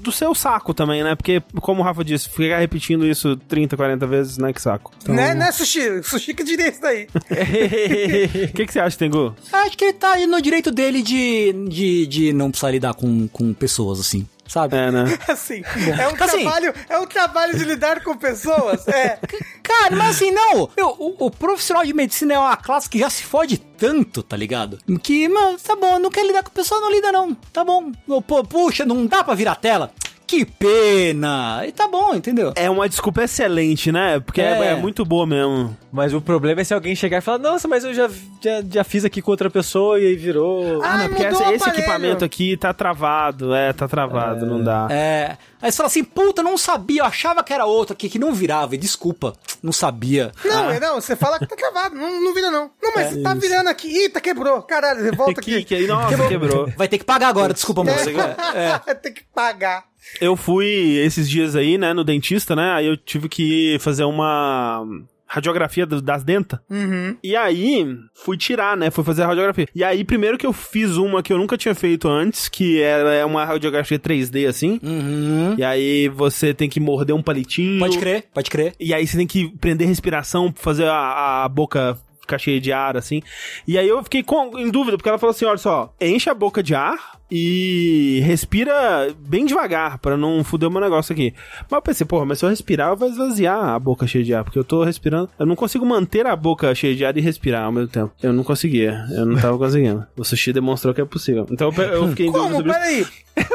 do, seu saco também, né, porque, como o Rafa disse, ficar repetindo isso 30, 40 vezes, né, que saco. Então... Né, né, Sushi? Sushi que diria isso daí. O que, que você acha, Tengu? Acho que ele tá aí no direito dele de, de, de não precisar lidar com, com pessoas, assim. Sabe? É, né? Assim, é um Assim. trabalho, é um trabalho de lidar com pessoas. É. Cara, mas assim, não. Eu, o, o profissional de medicina é uma classe que já se fode tanto, tá ligado? Que, mano, tá bom, não quer lidar com pessoa, não lida não. Tá bom. Pô, puxa, não dá pra virar tela. Que pena. E tá bom, entendeu? É uma desculpa excelente, né? Porque é, É. é muito boa mesmo. Mas o problema é se alguém chegar e falar, nossa, mas eu já, já, já fiz aqui com outra pessoa e aí virou. Ah, não, porque mudou esse, equipamento aqui tá travado, é, tá travado, não dá. É. Aí você fala assim, puta, não sabia, eu achava que era outro aqui, que não virava, e desculpa. Não sabia. Não, Ah. é, não, você fala que tá travado, não, não vira não. Não, mas tá virando aqui. Eita, quebrou. Caralho, volta Que, aqui. que aí, nossa, quebrou. Vai ter que pagar agora, desculpa, moça. É. Tem que pagar. Eu fui esses dias aí, né, no dentista, né? Aí eu tive que fazer uma radiografia das dentas. Uhum. E aí, fui tirar, né? Fui fazer a radiografia. E aí, primeiro que eu fiz uma que eu nunca tinha feito antes, que era é uma radiografia 3D, assim. Uhum. E aí, você tem que morder um palitinho. Pode crer, pode crer. E aí, você tem que prender respiração, fazer a, a boca ficar cheia de ar, assim. E aí, eu fiquei com, em dúvida, porque ela falou assim, olha só, enche a boca de ar e respira bem devagar, pra não fuder o meu negócio aqui. Mas eu pensei, porra, mas se eu respirar, vai esvaziar a boca cheia de ar, porque eu tô respirando. Eu não consigo manter a boca cheia de ar e respirar ao mesmo tempo. Eu não conseguia, eu não tava conseguindo. O sushi demonstrou que é possível. Então eu eu fiquei em dúvida Como? sobre isso. Peraí.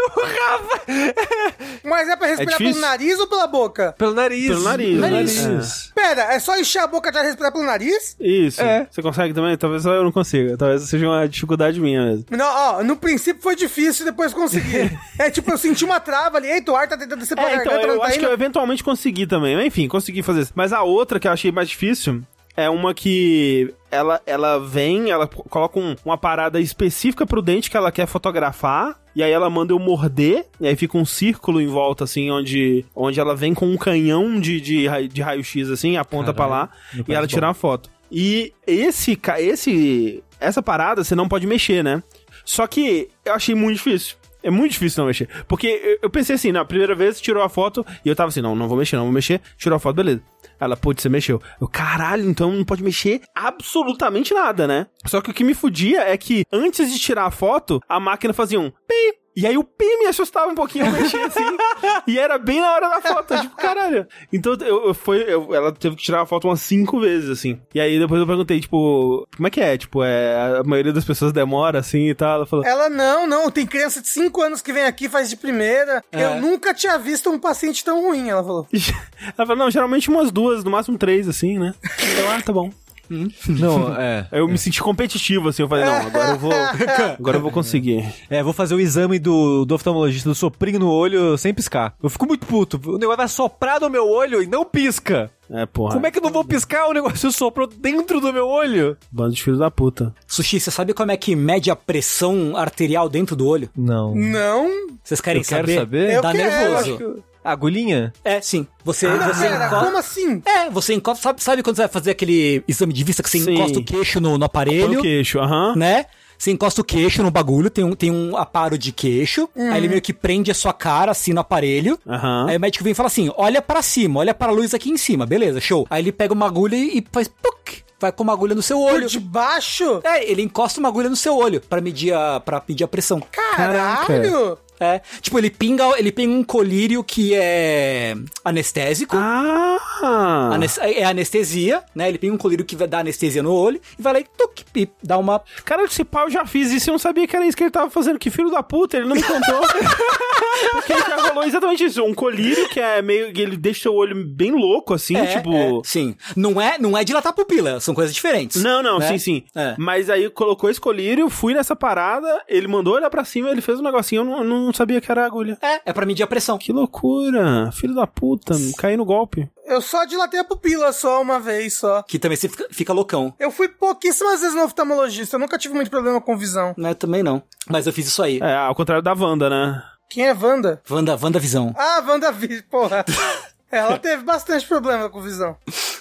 Mas é pra respirar pelo difícil. nariz ou pela boca? Pelo nariz. Pelo nariz, Nariz. nariz. Pera, é só encher a boca de respirar pelo nariz? Isso. É. Você consegue também? Talvez eu não consiga. Talvez seja uma dificuldade minha mesmo. Não, ó, no princípio foi difícil, depois consegui. é tipo, eu senti uma trava ali, eita, o ar tá tentando descer pra É, então, garganta, eu não tá acho que indo. eu eventualmente consegui também. Mas, Enfim, consegui fazer isso. Mas a outra que eu achei mais difícil é uma que ela, ela vem, ela co- coloca um- uma parada específica pro dente que ela quer fotografar. E aí ela manda eu morder, e aí fica um círculo em volta, assim, onde, onde ela vem com um canhão de, de, de raio-x, assim, aponta pra lá, e ela tira bom. uma foto. E esse, ca- esse, essa parada você não pode mexer, né? Só que eu achei muito difícil. É muito difícil não mexer. Porque eu, pensei assim, na primeira vez tirou a foto e eu tava assim, não, não vou mexer, não vou mexer. Tirou a foto, beleza. Ela, putz, você mexeu. Eu, caralho, então não pode mexer absolutamente nada, né? Só que o que me fudia é que antes de tirar a foto, a máquina fazia um pi. E aí o pi me assustava um pouquinho, eu mexia assim. e era bem na hora da foto, eu, tipo, caralho. Então eu, eu foi, eu- ela teve que tirar a foto umas cinco vezes, assim. E aí depois eu perguntei, tipo, como é que é? Tipo, é, a maioria das pessoas demora assim e tal. Ela falou, Ela não, não, tem criança de 5 anos que vem aqui, faz de primeira. É. Eu nunca tinha visto um paciente tão ruim, ela falou. ela falou, não, geralmente umas duas, no máximo três, assim, né? Eu, ah, tá bom. Não, é. Eu me senti competitivo, assim, eu falei, não, agora eu vou. Agora eu vou conseguir. É, vou fazer o exame do, do oftalmologista do soprinho no olho sem piscar. Eu fico muito puto. O negócio vai soprar no meu olho e não pisca. É, porra. Como é que eu não vou piscar? O negócio soprou dentro do meu olho. Bando de filho da puta. Sushi, você sabe como é que mede a pressão arterial dentro do olho? Não. Não. Vocês querem Eu quero saber? saber. Eu Dá quero, nervoso. Agulhinha? É, sim. Você, Não, você pera, encosta... como assim? É, você encosta... Sabe, sabe quando você vai fazer aquele exame de vista que você Sim. encosta o queixo no, no Põe aparelho? o queixo, aham. né? Você encosta o queixo no bagulho, tem um, tem um aparo de queixo, aí ele meio que prende a sua cara assim no aparelho. Aham. Aí o médico vem e fala assim: olha pra cima, olha pra luz aqui em cima, beleza, show. Aí ele pega uma agulha e faz puc, vai com uma agulha no seu Por olho. debaixo? É, ele encosta uma agulha no seu olho pra medir a, pra medir a pressão. Caralho! É, tipo, ele pinga, ele pinga um colírio que é anestésico. Ah! Anes- é anestesia, né? Ele pinga um colírio que dar anestesia no olho e vai lá e, tuc, e dá uma Cara, esse pau eu já fiz isso e eu não sabia que era isso que ele tava fazendo. Que filho da puta, ele não me contou. Porque já rolou exatamente isso. Um colírio que é meio. que Ele deixa o olho bem louco, assim, É, tipo. é, sim. Não é, não é dilatar a pupila, são coisas diferentes. Não, não, né? sim, sim. É. Mas aí colocou esse colírio, fui nessa parada, ele mandou olhar pra cima, ele fez um negocinho, eu não, eu não sabia que era agulha. É, é pra medir a pressão. Que loucura! Filho da puta, caí no golpe. Eu só dilatei a pupila só uma vez só. Que também você fica, fica loucão. Eu fui pouquíssimas vezes no oftalmologista, eu nunca tive muito problema com visão. Né, também não. Mas eu fiz isso aí. É, ao contrário da Wanda, né? Quem é Wanda? Wanda, Wanda Visão. Ah, Wanda Vi, porra. Ela teve bastante problema com visão.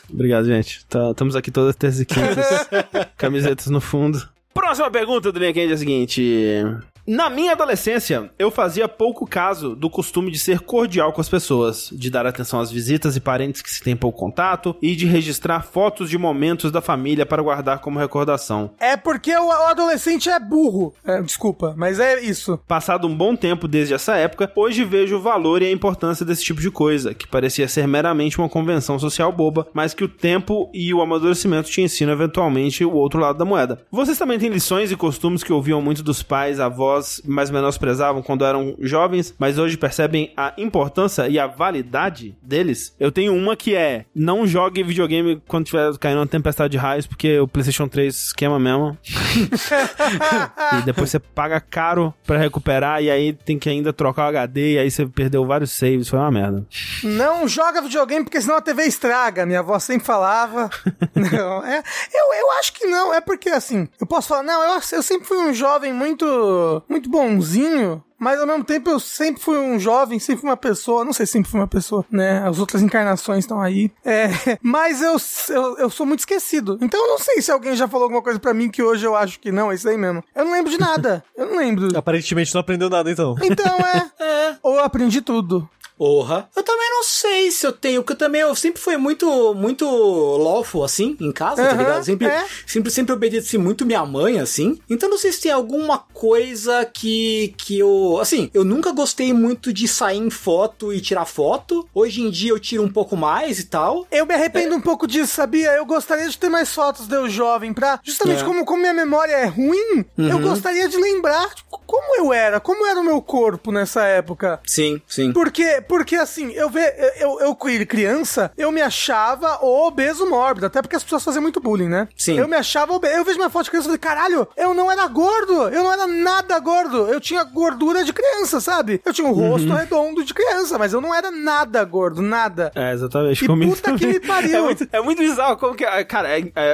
Obrigado, gente. Tá- estamos aqui todas terças e quintas. camisetas no fundo. Próxima pergunta do Linha Quente é a seguinte. Na minha adolescência, eu fazia pouco caso do costume de ser cordial com as pessoas, de dar atenção às visitas e parentes que se têm pouco contato e de registrar fotos de momentos da família para guardar como recordação. É porque o, o adolescente é burro. É, desculpa, mas é isso. Passado um bom tempo desde essa época, hoje vejo o valor e a importância desse tipo de coisa, que parecia ser meramente uma convenção social boba, mas que o tempo e o amadurecimento te ensinam eventualmente o outro lado da moeda. Vocês também têm lições e costumes que ouviam muito dos pais, avós avós mais menosprezavam quando eram jovens, mas hoje percebem a importância e a validade deles. Eu tenho uma que é: não jogue videogame quando tiver caindo uma tempestade de raios, porque o PlayStation 3 esquema mesmo. e depois você paga caro pra recuperar e aí tem que ainda trocar o HD e aí você perdeu vários saves, foi uma merda. Não joga videogame porque senão a TV estraga. Minha avó sempre falava. não, é, eu, eu acho que não. É porque assim, eu posso falar, não, eu, eu sempre fui um jovem muito, muito bonzinho. Mas ao mesmo tempo eu sempre fui um jovem, sempre fui uma pessoa, não sei se sempre fui uma pessoa, né? As outras encarnações estão aí. É, mas eu, eu, eu sou muito esquecido. Então eu não sei se alguém já falou alguma coisa pra mim que hoje eu acho que não, é isso aí mesmo. Eu não lembro de nada. Eu não lembro. Aparentemente não aprendeu nada, então. Então é. É. Ou eu aprendi tudo. Porra. Eu também não sei se eu tenho, porque eu também eu sempre fui muito, muito lawful, assim, em casa, tá Aham, ligado? Sempre, é. sempre, sempre obedeci muito minha mãe, assim. Então não sei se tem alguma coisa que, que eu, assim, eu nunca gostei muito de sair em foto e tirar foto. Hoje em dia eu tiro um pouco mais e tal. Eu me arrependo um pouco disso, sabia? Eu gostaria de ter mais fotos de eu jovem pra. Justamente É. como, como minha memória é ruim, eu gostaria de lembrar tipo, como eu era, como era o meu corpo nessa época. Sim, sim. Porque, porque assim, eu, ve, eu, eu, eu criança, eu me achava obeso mórbido, até porque as pessoas faziam muito bullying, né? Sim. Eu me achava obeso. Eu vejo minha foto de criança e falei, caralho, eu não era gordo, eu não era nada gordo. Eu tinha gordura de criança, sabe? Eu tinha um rosto redondo de criança, mas eu não era nada gordo, nada. É, exatamente. E puta que também. me pariu. É muito, é muito bizarro como que... Cara,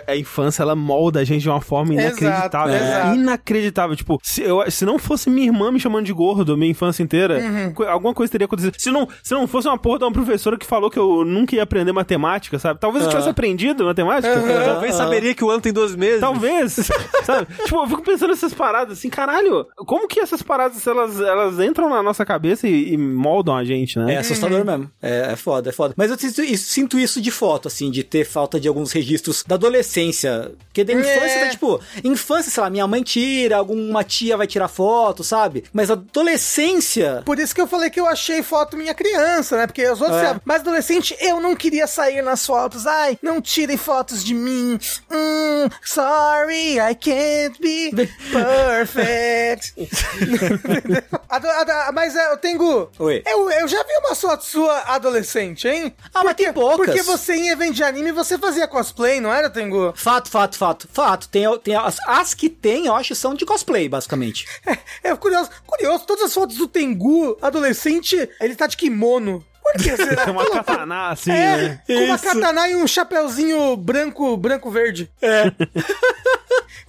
a, a- infância, ela molda a gente de uma forma Exato, inacreditável. exato. Inacreditável. Tipo, se, eu, se não fosse minha irmã me chamando de gordo a minha infância inteira, Uhum. alguma coisa teria acontecido. Se não, se não fosse uma porra de uma professora que falou que eu nunca ia aprender matemática, sabe? Talvez eu tivesse aprendido matemática. Talvez saberia que o ano tem 12 meses. Talvez, sabe? Tipo, eu fico pensando nessas paradas assim, caralho, como que essas paradas, elas, elas entram na nossa cabeça e, e moldam a gente, né? É assustador mesmo. É, é foda, é foda. Mas eu sinto isso, sinto isso de foto, assim, de ter falta de alguns registros da adolescência. Porque da infância, É. tá, tipo, infância, sei lá, minha mãe tira, alguma tia vai tirar foto, sabe? Mas adolescência. Por isso que eu falei que eu achei foto minha criança, né? Porque os outros, É. sabe? mas adolescente, eu não queria sair nas fotos. Ai, não tirem fotos de mim. Hum, sorry, I can't be perfect. Mas é, eu tenho. Oi. Eu, eu já vi uma foto sua adolescente, hein? Ah, mas tem poucas. Porque você em evento de anime você fazia cosplay, não era, Tengu? Fato, fato, fato. Fato. Tem, tem as, as que tem, eu acho, são de cosplay, basicamente. É, é curioso, curioso, todas as fotos do Tengu adolescente, ele tá de kimono. Por que será? Tem uma katana assim, É, né? com uma Isso. katana e um chapeuzinho branco, branco-verde. É.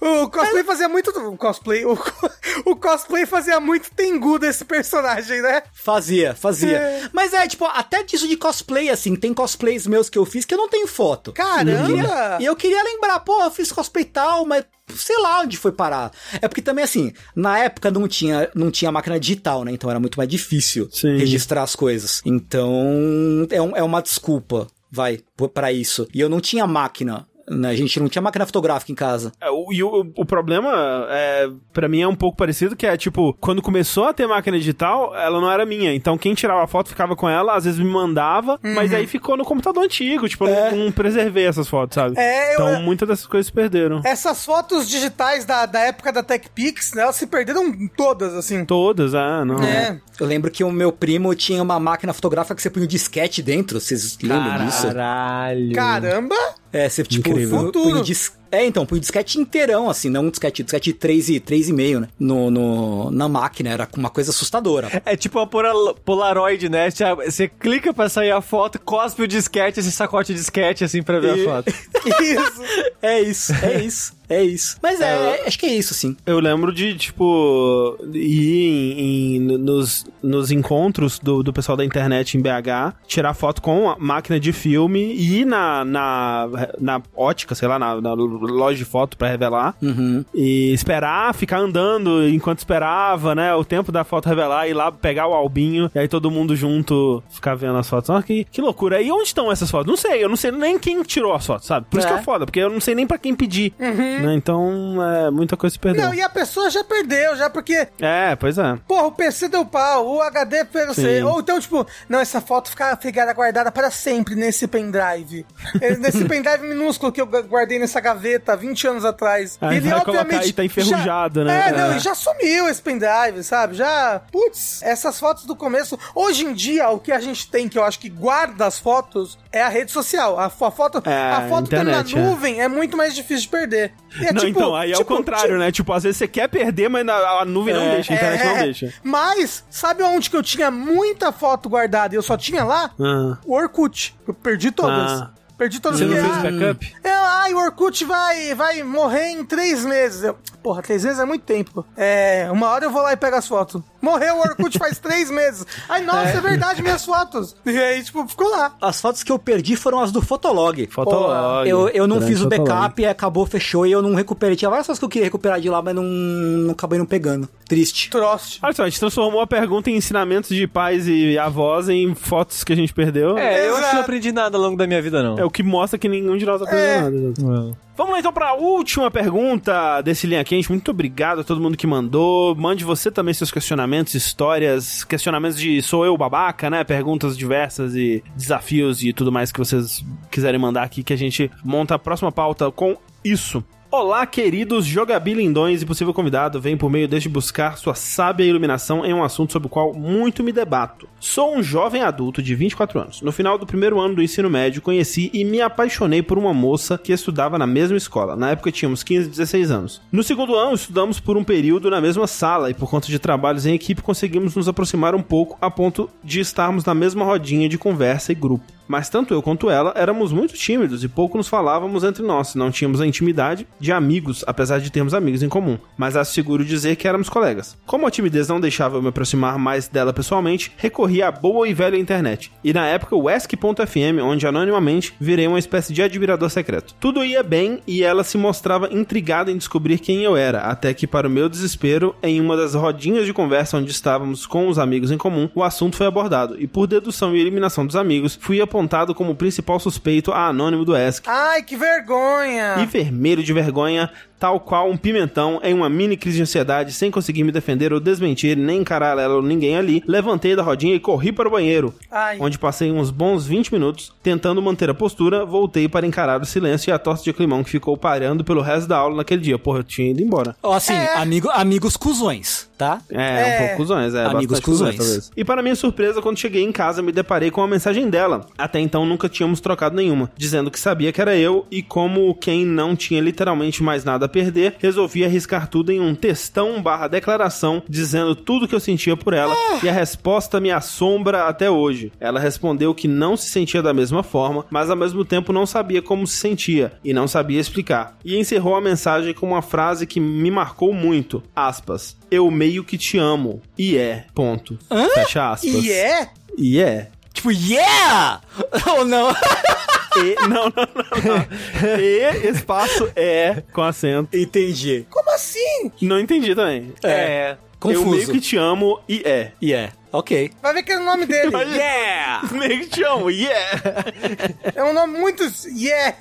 o cosplay fazia muito... O cosplay... O, o cosplay fazia muito Tengu desse personagem, né? Fazia, fazia. É. Mas é, tipo, até disso de cosplay, assim, tem cosplays meus que eu fiz que eu não tenho foto. Caramba! E eu queria lembrar, pô, eu fiz cosplay e tal, mas sei lá onde foi parar. É porque também, assim, na época não tinha, não tinha máquina digital, né? Então era muito mais difícil Sim. registrar as coisas. Então, é, um- é uma desculpa, vai, p- pra isso. E eu não tinha máquina. Né? A gente não tinha máquina fotográfica em casa. É, o- E o, o problema, é, para mim, é um pouco parecido, que é, tipo, quando começou a ter máquina digital, ela não era minha. Então, quem tirava a foto ficava com ela, às vezes me mandava, mas aí ficou no computador antigo. Tipo, eu não, não preservei essas fotos, sabe? É, eu- então, muitas dessas coisas se perderam. Essas fotos digitais da, da época da TechPix, né? Elas se perderam todas, assim. Todas, ah, não. É. Eu lembro que o meu primo tinha uma máquina fotográfica que você punha um disquete dentro. Vocês lembram disso? Caralho. Caramba! É, você tipo Incrível. punha- punha o dis- É, então, punha o disquete inteirão, assim, não um disquete, disquete 3 e 3,5, né? No, no, na máquina, era uma coisa assustadora. É tipo uma pola- Polaroid, né? Você- Você clica pra sair a foto, cospe o disquete, esse sacote de disquete, assim, pra ver E- a foto. Isso. É isso, é isso, é isso. Mas é, é- acho que é isso, sim. Eu lembro de, tipo, ir em, em- nos, nos encontros do, do pessoal da internet em BH, tirar foto com a máquina de filme e ir na, na, na ótica, sei lá, na, na loja de foto pra revelar. Uhum. E esperar, ficar andando enquanto esperava, né? O tempo da foto revelar, ir lá pegar o albinho e aí todo mundo junto ficar vendo as fotos. Nossa, que, que loucura. E onde estão essas fotos? Não sei, eu não sei nem quem tirou as fotos, sabe? Por isso É. que é foda, porque eu não sei nem pra quem pedir. Né? Então, é, muita coisa se perdeu. Não, e a pessoa já perdeu, já, porque É, pois é. Porra, o PC deu pau, o HD Sim. você. Ou então, tipo, não, essa foto fica, ficará guardada para sempre nesse pendrive. Nesse pendrive minúsculo que eu gu- guardei nessa gaveta. Gaveta 20 anos atrás. Aí ele, vai colocar obviamente. e tá enferrujado, já, né? É, não, É. e já sumiu esse pendrive, sabe? Já. Putz, essas fotos do começo. Hoje em dia, o que a gente tem que eu acho que guarda as fotos é a rede social. A, a foto, É, a foto tá internet, na é. nuvem é. muito mais difícil de perder. É não, tipo- então, aí é o tipo- contrário, né? Tipo, às vezes você quer perder, mas na- a nuvem não deixa, a internet não É, deixa. Mas, sabe onde que eu tinha muita foto guardada e eu só tinha lá? Ah. O Orkut. Eu perdi todas. Ah. Perdi todas. Você não porque, fez backup? é, ai, o Orkut vai, vai morrer em três meses. Eu, porra, três meses é muito tempo. É, uma hora eu vou lá e pego as fotos. Morreu o Orkut faz três meses. Ai, nossa, é. verdade, minhas fotos. E aí, tipo, ficou lá. As fotos que eu perdi foram as do Fotolog. Fotolog. Eu, eu não Grande fiz o Fotolog. backup e acabou, fechou e eu não recuperei. Tinha várias coisas que eu queria recuperar de lá, mas não, não acabei não pegando. Triste. Trost. Olha só, a gente transformou a pergunta em ensinamentos de pais e avós em fotos que a gente perdeu. É, eu acho que Exato. não aprendi nada ao longo da minha vida, não. É o que mostra que nenhum de nós aprendeu É. nada. Vamos lá então para a última pergunta desse Linha Quente. Muito obrigado a todo mundo que mandou. Mande você também seus questionamentos, histórias, questionamentos de sou eu babaca, né? Perguntas diversas e desafios e tudo mais que vocês quiserem mandar aqui que a gente monta a próxima pauta com isso. Olá, queridos jogabilindões e possível convidado, vem por meio deste buscar sua sábia iluminação em um assunto sobre o qual muito me debato. Sou um jovem adulto de 24 anos. No final do primeiro ano do ensino médio, conheci e me apaixonei por uma moça que estudava na mesma escola. Na época tínhamos 15 e 16 anos. No segundo ano, estudamos por um período na mesma sala e por conta de trabalhos em equipe conseguimos nos aproximar um pouco a ponto de estarmos na mesma rodinha de conversa e grupo. Mas tanto eu quanto ela éramos muito tímidos e pouco nos falávamos entre nós. Não tínhamos a intimidade de amigos, apesar de termos amigos em comum. Mas asseguro dizer que éramos colegas. Como a timidez não deixava eu me aproximar mais dela pessoalmente, recorri à boa e velha internet. E na época o Ask.fm, onde anonimamente virei uma espécie de admirador secreto. Tudo ia bem e ela se mostrava intrigada em descobrir quem eu era, até que para o meu desespero, em uma das rodinhas de conversa onde estávamos com os amigos em comum, o assunto foi abordado. E por dedução e eliminação dos amigos, fui apontado como o principal suspeito a anônimo do Ask. Ai, que vergonha. E vermelho de vergonha, tal qual um pimentão em uma mini crise de ansiedade, sem conseguir me defender ou desmentir, nem encarar ela ou ninguém ali, levantei da rodinha e corri para o banheiro, Ai. onde passei uns bons 20 minutos tentando manter a postura, voltei para encarar o silêncio e a tosse de climão que ficou parando pelo resto da aula naquele dia. Porra, eu tinha ido embora. Ó, assim, É. amigo, amigos cuzões, tá? É, É. um pouco cuzões, é. Amigos cuzões, cuzões. E para minha surpresa, quando cheguei em casa, me deparei com uma mensagem dela. Até então nunca tínhamos trocado nenhuma, dizendo que sabia que era eu e como quem não tinha literalmente mais nada a perder, resolvi arriscar tudo em um textão barra declaração, dizendo tudo que eu sentia por ela, e a resposta me assombra até hoje. Ela respondeu que não se sentia da mesma forma, mas ao mesmo tempo não sabia como se sentia, e não sabia explicar. E encerrou a mensagem com uma frase que me marcou muito, aspas, eu meio que te amo, e é, ponto. Fecha aspas. E é? E é. Tipo, yeah! Ou não? E, não, não, não, não. E, espaço, é, com acento. Entendi. Como assim? Não entendi também. É, Eu confuso. meio que te amo, e é. Yeah, ok. Vai ver que é o nome dele. Yeah! Meio que te amo, yeah! É um nome muito. Yeah!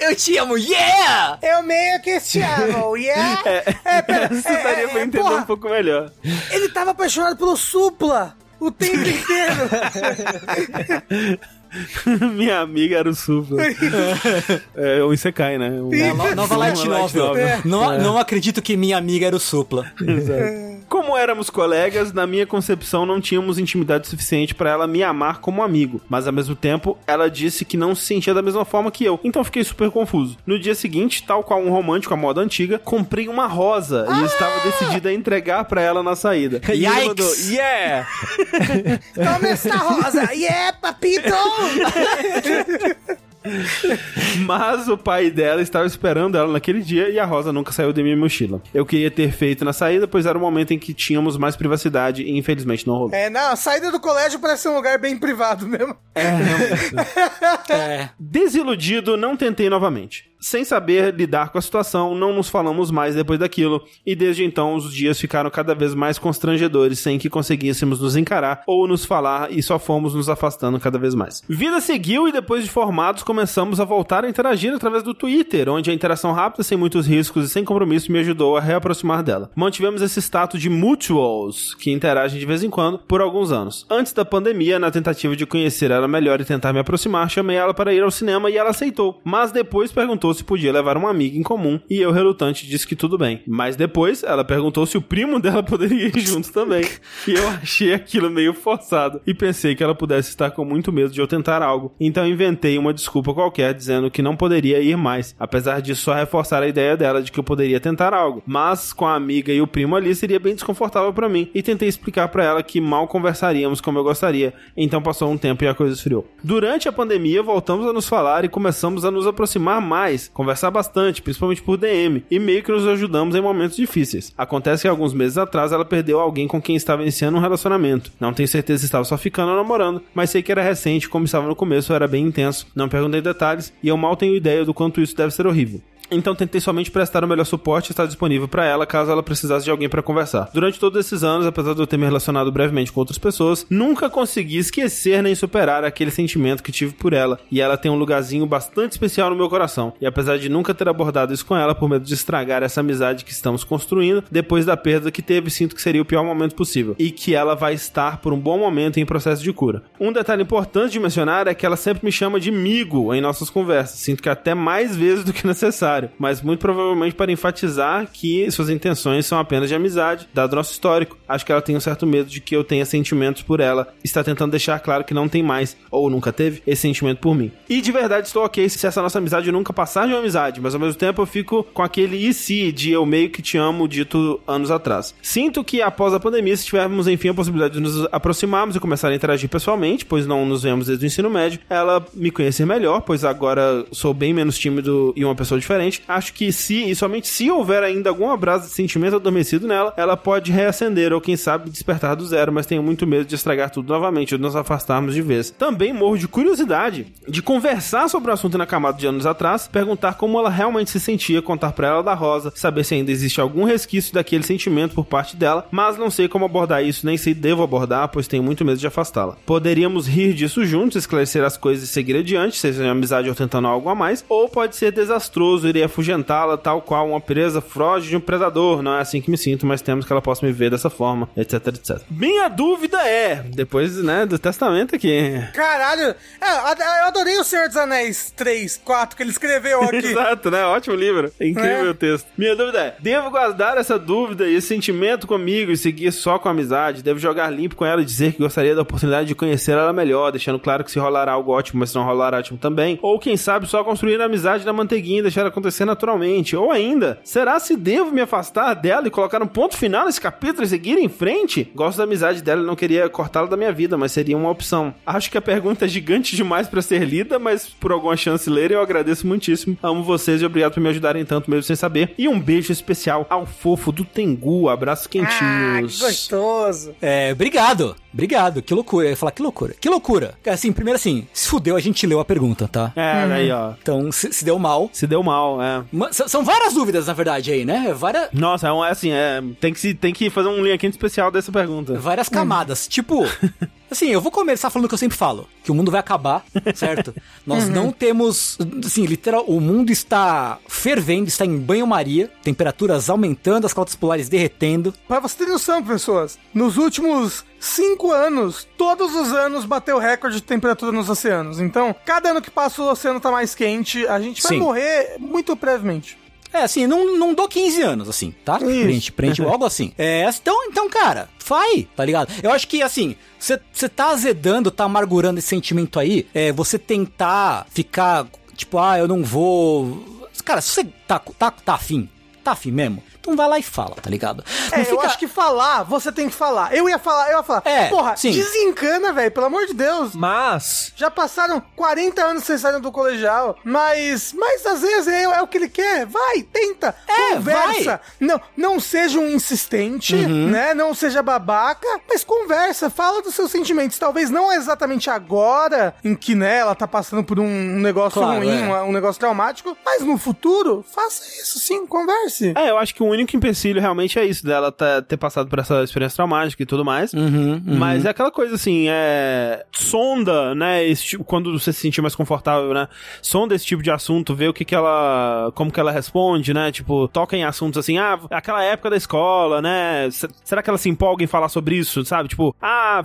Eu te amo, yeah! Eu meio que te amo, yeah! É, pera, Isso é, daria é, pra é, entender porra, um pouco melhor. Ele tava apaixonado pelo Supla o tempo inteiro. Minha amiga era o Supla. é, o Isekai, né? O- É, no- nova light novel. É. Não, não acredito que minha amiga era o Supla. Como éramos colegas, na minha concepção não tínhamos intimidade suficiente pra ela me amar como amigo, mas ao mesmo tempo ela disse que não se sentia da mesma forma que eu, então fiquei super confuso. No dia seguinte, tal qual um romântico à moda antiga, comprei uma rosa e estava decidida a entregar pra ela na saída. E ele Yikes. mandou, yeah! Toma essa rosa! Yeah, papito! Mas o pai dela estava esperando ela naquele dia e a rosa nunca saiu da minha mochila. Eu queria ter feito na saída, pois era o momento em que tínhamos mais privacidade e infelizmente não rolou. É, não, a saída do colégio parece ser um lugar bem privado mesmo. É. Desiludido, não tentei novamente. Sem saber lidar com a situação, não nos falamos mais depois daquilo, e desde então os dias ficaram cada vez mais constrangedores sem que conseguíssemos nos encarar ou nos falar e só fomos nos afastando cada vez mais. Vida seguiu e depois de formados começamos a voltar a interagir através do Twitter, onde a interação rápida, sem muitos riscos e sem compromisso me ajudou a reaproximar dela. Mantivemos esse status de mutuals, que interagem de vez em quando, por alguns anos. Antes da pandemia, na tentativa de conhecer ela melhor e tentar me aproximar, chamei ela para ir ao cinema e ela aceitou, mas depois perguntou se podia levar uma amiga em comum e eu, relutante, disse que tudo bem. Mas depois ela perguntou se o primo dela poderia ir junto também. E eu achei aquilo meio forçado e pensei que ela pudesse estar com muito medo de eu tentar algo. Então inventei uma desculpa qualquer dizendo que não poderia ir mais, apesar de só reforçar a ideia dela de que eu poderia tentar algo. Mas com a amiga e o primo ali seria bem desconfortável para mim e tentei explicar para ela que mal conversaríamos como eu gostaria. Então passou um tempo e a coisa esfriou. Durante a pandemia voltamos a nos falar e começamos a nos aproximar mais, conversar bastante, principalmente por DM, e meio que nos ajudamos em momentos difíceis. Acontece que alguns meses atrás ela perdeu alguém com quem estava iniciando um relacionamento. Não tenho certeza se estava só ficando ou namorando, mas sei que era recente, como estava no começo, era bem intenso. Não perguntei detalhes e eu mal tenho ideia do quanto isso deve ser horrível. Então tentei somente prestar o melhor suporte e estar disponível para ela caso ela precisasse de alguém para conversar. Durante todos esses anos, apesar de eu ter me relacionado brevemente com outras pessoas, nunca consegui esquecer nem superar aquele sentimento que tive por ela. E ela tem um lugarzinho bastante especial no meu coração. E apesar de nunca ter abordado isso com ela por medo de estragar essa amizade que estamos construindo, depois da perda que teve, sinto que seria o pior momento possível e que ela vai estar por um bom momento em processo de cura. Um detalhe importante de mencionar é que ela sempre me chama de amigo em nossas conversas. Sinto que até mais vezes do que necessário mas muito provavelmente para enfatizar que suas intenções são apenas de amizade, dado nosso histórico. Acho que ela tem um certo medo de que eu tenha sentimentos por ela, está tentando deixar claro que não tem mais, ou nunca teve, esse sentimento por mim. E de verdade estou ok se essa nossa amizade nunca passar de uma amizade, mas ao mesmo tempo eu fico com aquele e se de eu meio que te amo dito anos atrás. Sinto que após a pandemia, se tivermos enfim a possibilidade de nos aproximarmos e começar a interagir pessoalmente, pois não nos vemos desde o ensino médio, ela me conhecer melhor, pois agora sou bem menos tímido e uma pessoa diferente Acho que se, e somente se houver ainda algum abraço de sentimento adormecido nela, ela pode reacender ou quem sabe despertar do zero, mas tenho muito medo de estragar tudo novamente ou nos afastarmos de vez. Também morro de curiosidade de conversar sobre o assunto na camada de anos atrás, perguntar como ela realmente se sentia, contar pra ela da Rosa, saber se ainda existe algum resquício daquele sentimento por parte dela, mas não sei como abordar isso, nem sei devo abordar, pois tenho muito medo de afastá-la. Poderíamos rir disso juntos, esclarecer as coisas e seguir adiante, seja em amizade ou tentando algo a mais, ou pode ser desastroso, iria afugentá-la tal qual uma presa foge de um predador. Não é assim que me sinto, mas temos que ela possa me ver dessa forma, etc, etc. Minha dúvida é, depois, né, do testamento aqui. Caralho, é, eu adorei o Senhor dos Anéis 3, 4 que ele escreveu aqui. Exato, né? Ótimo livro. É incrível é. o texto. Minha dúvida é: devo guardar essa dúvida e esse sentimento comigo e seguir só com amizade? Devo jogar limpo com ela e dizer que gostaria da oportunidade de conhecer ela melhor, deixando claro que se rolar algo ótimo, mas se não rolar ótimo também? Ou quem sabe só construir a amizade na manteiguinha e deixar ela acontecer naturalmente? Ou ainda, será se devo me afastar dela e colocar um ponto final nesse capítulo e seguir em frente? Gosto da amizade dela e não queria cortá-la da minha vida, mas seria uma opção. Acho que a pergunta é gigante demais para ser lida, mas por alguma chance ler eu agradeço muitíssimo. Amo vocês e obrigado por me ajudarem tanto mesmo sem saber. E um beijo especial ao fofo do Tengu. Abraços quentinhos. Ah, que gostoso. É, obrigado. Obrigado, que loucura. Eu ia falar, que loucura. Que loucura. Assim, primeiro assim, se fudeu, a gente leu a pergunta, tá? É, hum. aí, ó. Então, se, se, deu mal. Se deu mal, é. são várias dúvidas, na verdade, aí, né? Várias... Nossa, é, um, é assim, é, tem, que se, tem que fazer um quente especial dessa pergunta. Várias camadas. Hum. Tipo, assim, eu vou começar falando o que eu sempre falo, que o mundo vai acabar, certo? Nós uhum. não temos, assim, literal, o mundo está fervendo, está em banho-maria, temperaturas aumentando, as cotas polares derretendo. Pra você ter noção, pessoas, nos últimos cinco anos, todos os anos bateu recorde de temperatura nos oceanos. Então, cada ano que passa o oceano tá mais quente, a gente vai Sim. morrer muito brevemente. É, assim, não, não dou 15 anos, assim, tá? Isso. Prende, prende algo assim. É, então, então, cara, vai, tá ligado? Eu acho que, assim, você tá azedando, tá amargurando esse sentimento aí, é, você tentar ficar, tipo, ah, eu não vou... Cara, se você tá, tá, tá afim, tá afim mesmo, então vai lá e fala, tá ligado? É, fica... eu acho que falar, você tem que falar. Eu ia falar, eu ia falar. É, Porra, sim. desencana, velho, pelo amor de Deus. Mas. Já passaram 40 anos que vocês saíram do colegial, mas. Mas às vezes é, é o que ele quer. Vai, tenta. É, conversa. Vai. Não, não seja um insistente, uhum. né? Não seja babaca, mas conversa, fala dos seus sentimentos. Talvez não exatamente agora, em que, né, ela tá passando por um negócio claro, ruim, é. um, um negócio traumático, mas no futuro, faça isso sim, converse. É, eu acho que o único empecilho realmente é isso, dela tá, ter passado por essa experiência traumática e tudo mais. Uhum, uhum. Mas é aquela coisa assim, é. Sonda, né? Esse tipo, quando você se sentir mais confortável, né? Sonda esse tipo de assunto, vê o que que ela. como que ela responde, né? Tipo, toca em assuntos assim, ah, aquela época da escola, né? Será que ela se empolga em falar sobre isso, sabe? Tipo, ah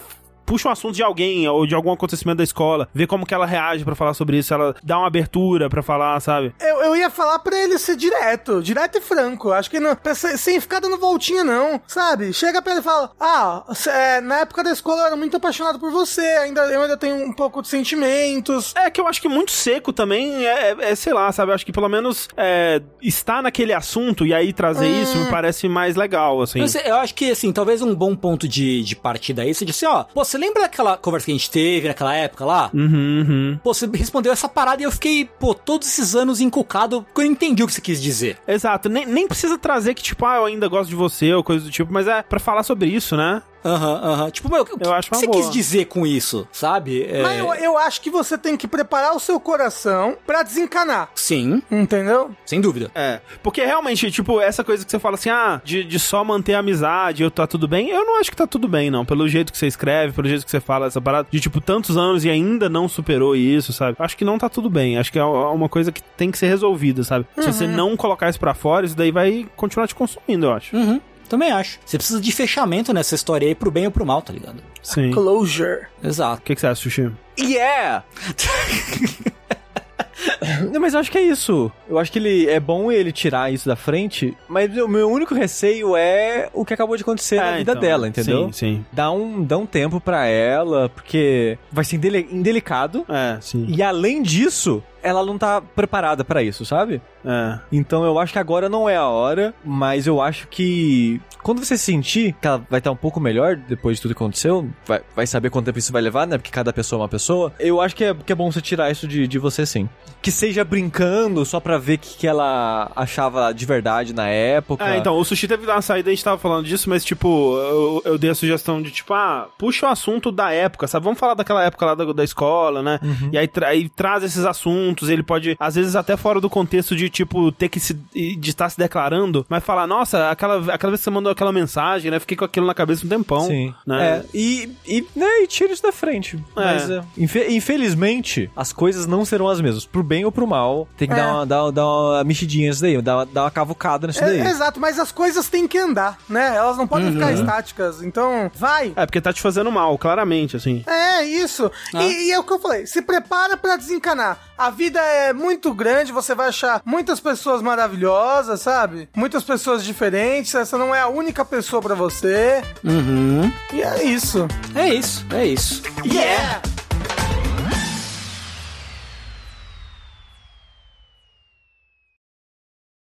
puxa um assunto de alguém ou de algum acontecimento da escola, vê como que ela reage pra falar sobre isso, ela dá uma abertura pra falar, sabe? Eu, eu ia falar pra ele ser direto, direto e franco. Acho que não, ser- sem ficar dando voltinha, não, sabe? Chega pra ele e fala: Ah, cê- é, na época da escola eu era muito apaixonado por você, ainda, eu ainda tenho um pouco de sentimentos. É que eu acho que muito seco também é, é, sei lá, sabe? Eu acho que pelo menos é, estar naquele assunto e aí trazer isso me parece mais legal, assim. Eu, sei- eu acho que, assim, talvez um bom ponto de, de partida aí seja assim, ó, pô, você lembra daquela conversa que a gente teve naquela época lá? Uhum, uhum. Pô, você respondeu essa parada e eu fiquei, pô, todos esses anos encucado porque eu não entendi o que você quis dizer. Exato, nem, nem precisa trazer que, tipo, ah, eu ainda gosto de você ou coisa do tipo, mas é pra falar sobre isso, né? Aham, aham. Tipo, meu, o que, Eu acho o que você boa. quis dizer com isso, sabe? É, Mas eu, eu acho que você tem que preparar o seu coração pra desencanar. Sim, Entendeu? sem dúvida. É, porque realmente, tipo, essa coisa que você fala assim, ah, de, de só manter a amizade, eu tá tudo bem, eu não acho que tá tudo bem, não. Pelo jeito que você escreve, pelo jeito que você fala essa parada, de tipo, tantos anos e ainda não superou isso, sabe? Acho que não tá tudo bem. Acho que é uma coisa que tem que ser resolvida, sabe? Se você não colocar isso pra fora, isso daí vai continuar te consumindo, eu acho. Uhum, também acho. Você precisa de fechamento nessa história aí pro bem ou pro mal, tá ligado? Sim. O Closure. Exato. que, que você acha, Sushi? Yeah! Não, mas eu acho que é isso. Eu acho que ele é bom ele tirar isso da frente, mas o meu único receio é o que acabou de acontecer na É, vida então, dela, entendeu? Sim, sim. Dá um, dá um tempo pra ela, porque vai ser indelicado. É, sim. E além disso, ela não tá preparada pra isso, sabe? É. Então eu acho que agora não é a hora, mas eu acho que quando você sentir que ela vai estar um pouco melhor depois de tudo que aconteceu, vai, vai saber quanto tempo isso vai levar, né? Porque cada pessoa é uma pessoa. Eu acho que é, que é bom você tirar isso de, de você sim. Que seja brincando só pra ver o que, que ela achava de verdade na época. É, então, o Sushi teve uma saída, a gente tava falando disso, mas, tipo, eu, eu dei a sugestão de, tipo, ah, puxa o assunto da época, sabe? Vamos falar daquela época lá da, da escola, né? E aí, tra aí traz esses assuntos, ele pode, às vezes, até fora do contexto de, tipo, ter que se, de estar se declarando, mas falar, nossa, aquela, aquela vez que você mandou aquela mensagem, né? Fiquei com aquilo na cabeça um tempão. Sim. Né? É, e, e, né, e tira isso da frente. Mas, é, infe- infelizmente, as coisas não serão as mesmas. Pro bem ou pro mal, tem que É. dar, uma, dar, dar uma mexidinha nisso daí, dar uma, dar uma cavucada nisso É, daí. exato, mas as coisas têm que andar, né? Elas não podem ficar estáticas. Então, vai. É, porque tá te fazendo mal, claramente, assim. É, isso. E, e é o que eu falei. Se prepara pra desencanar. A vida é muito grande, você vai achar muitas pessoas maravilhosas, sabe? Muitas pessoas diferentes. Essa não é a única pessoa pra você. Uhum. E é isso. É isso, é isso. Yeah!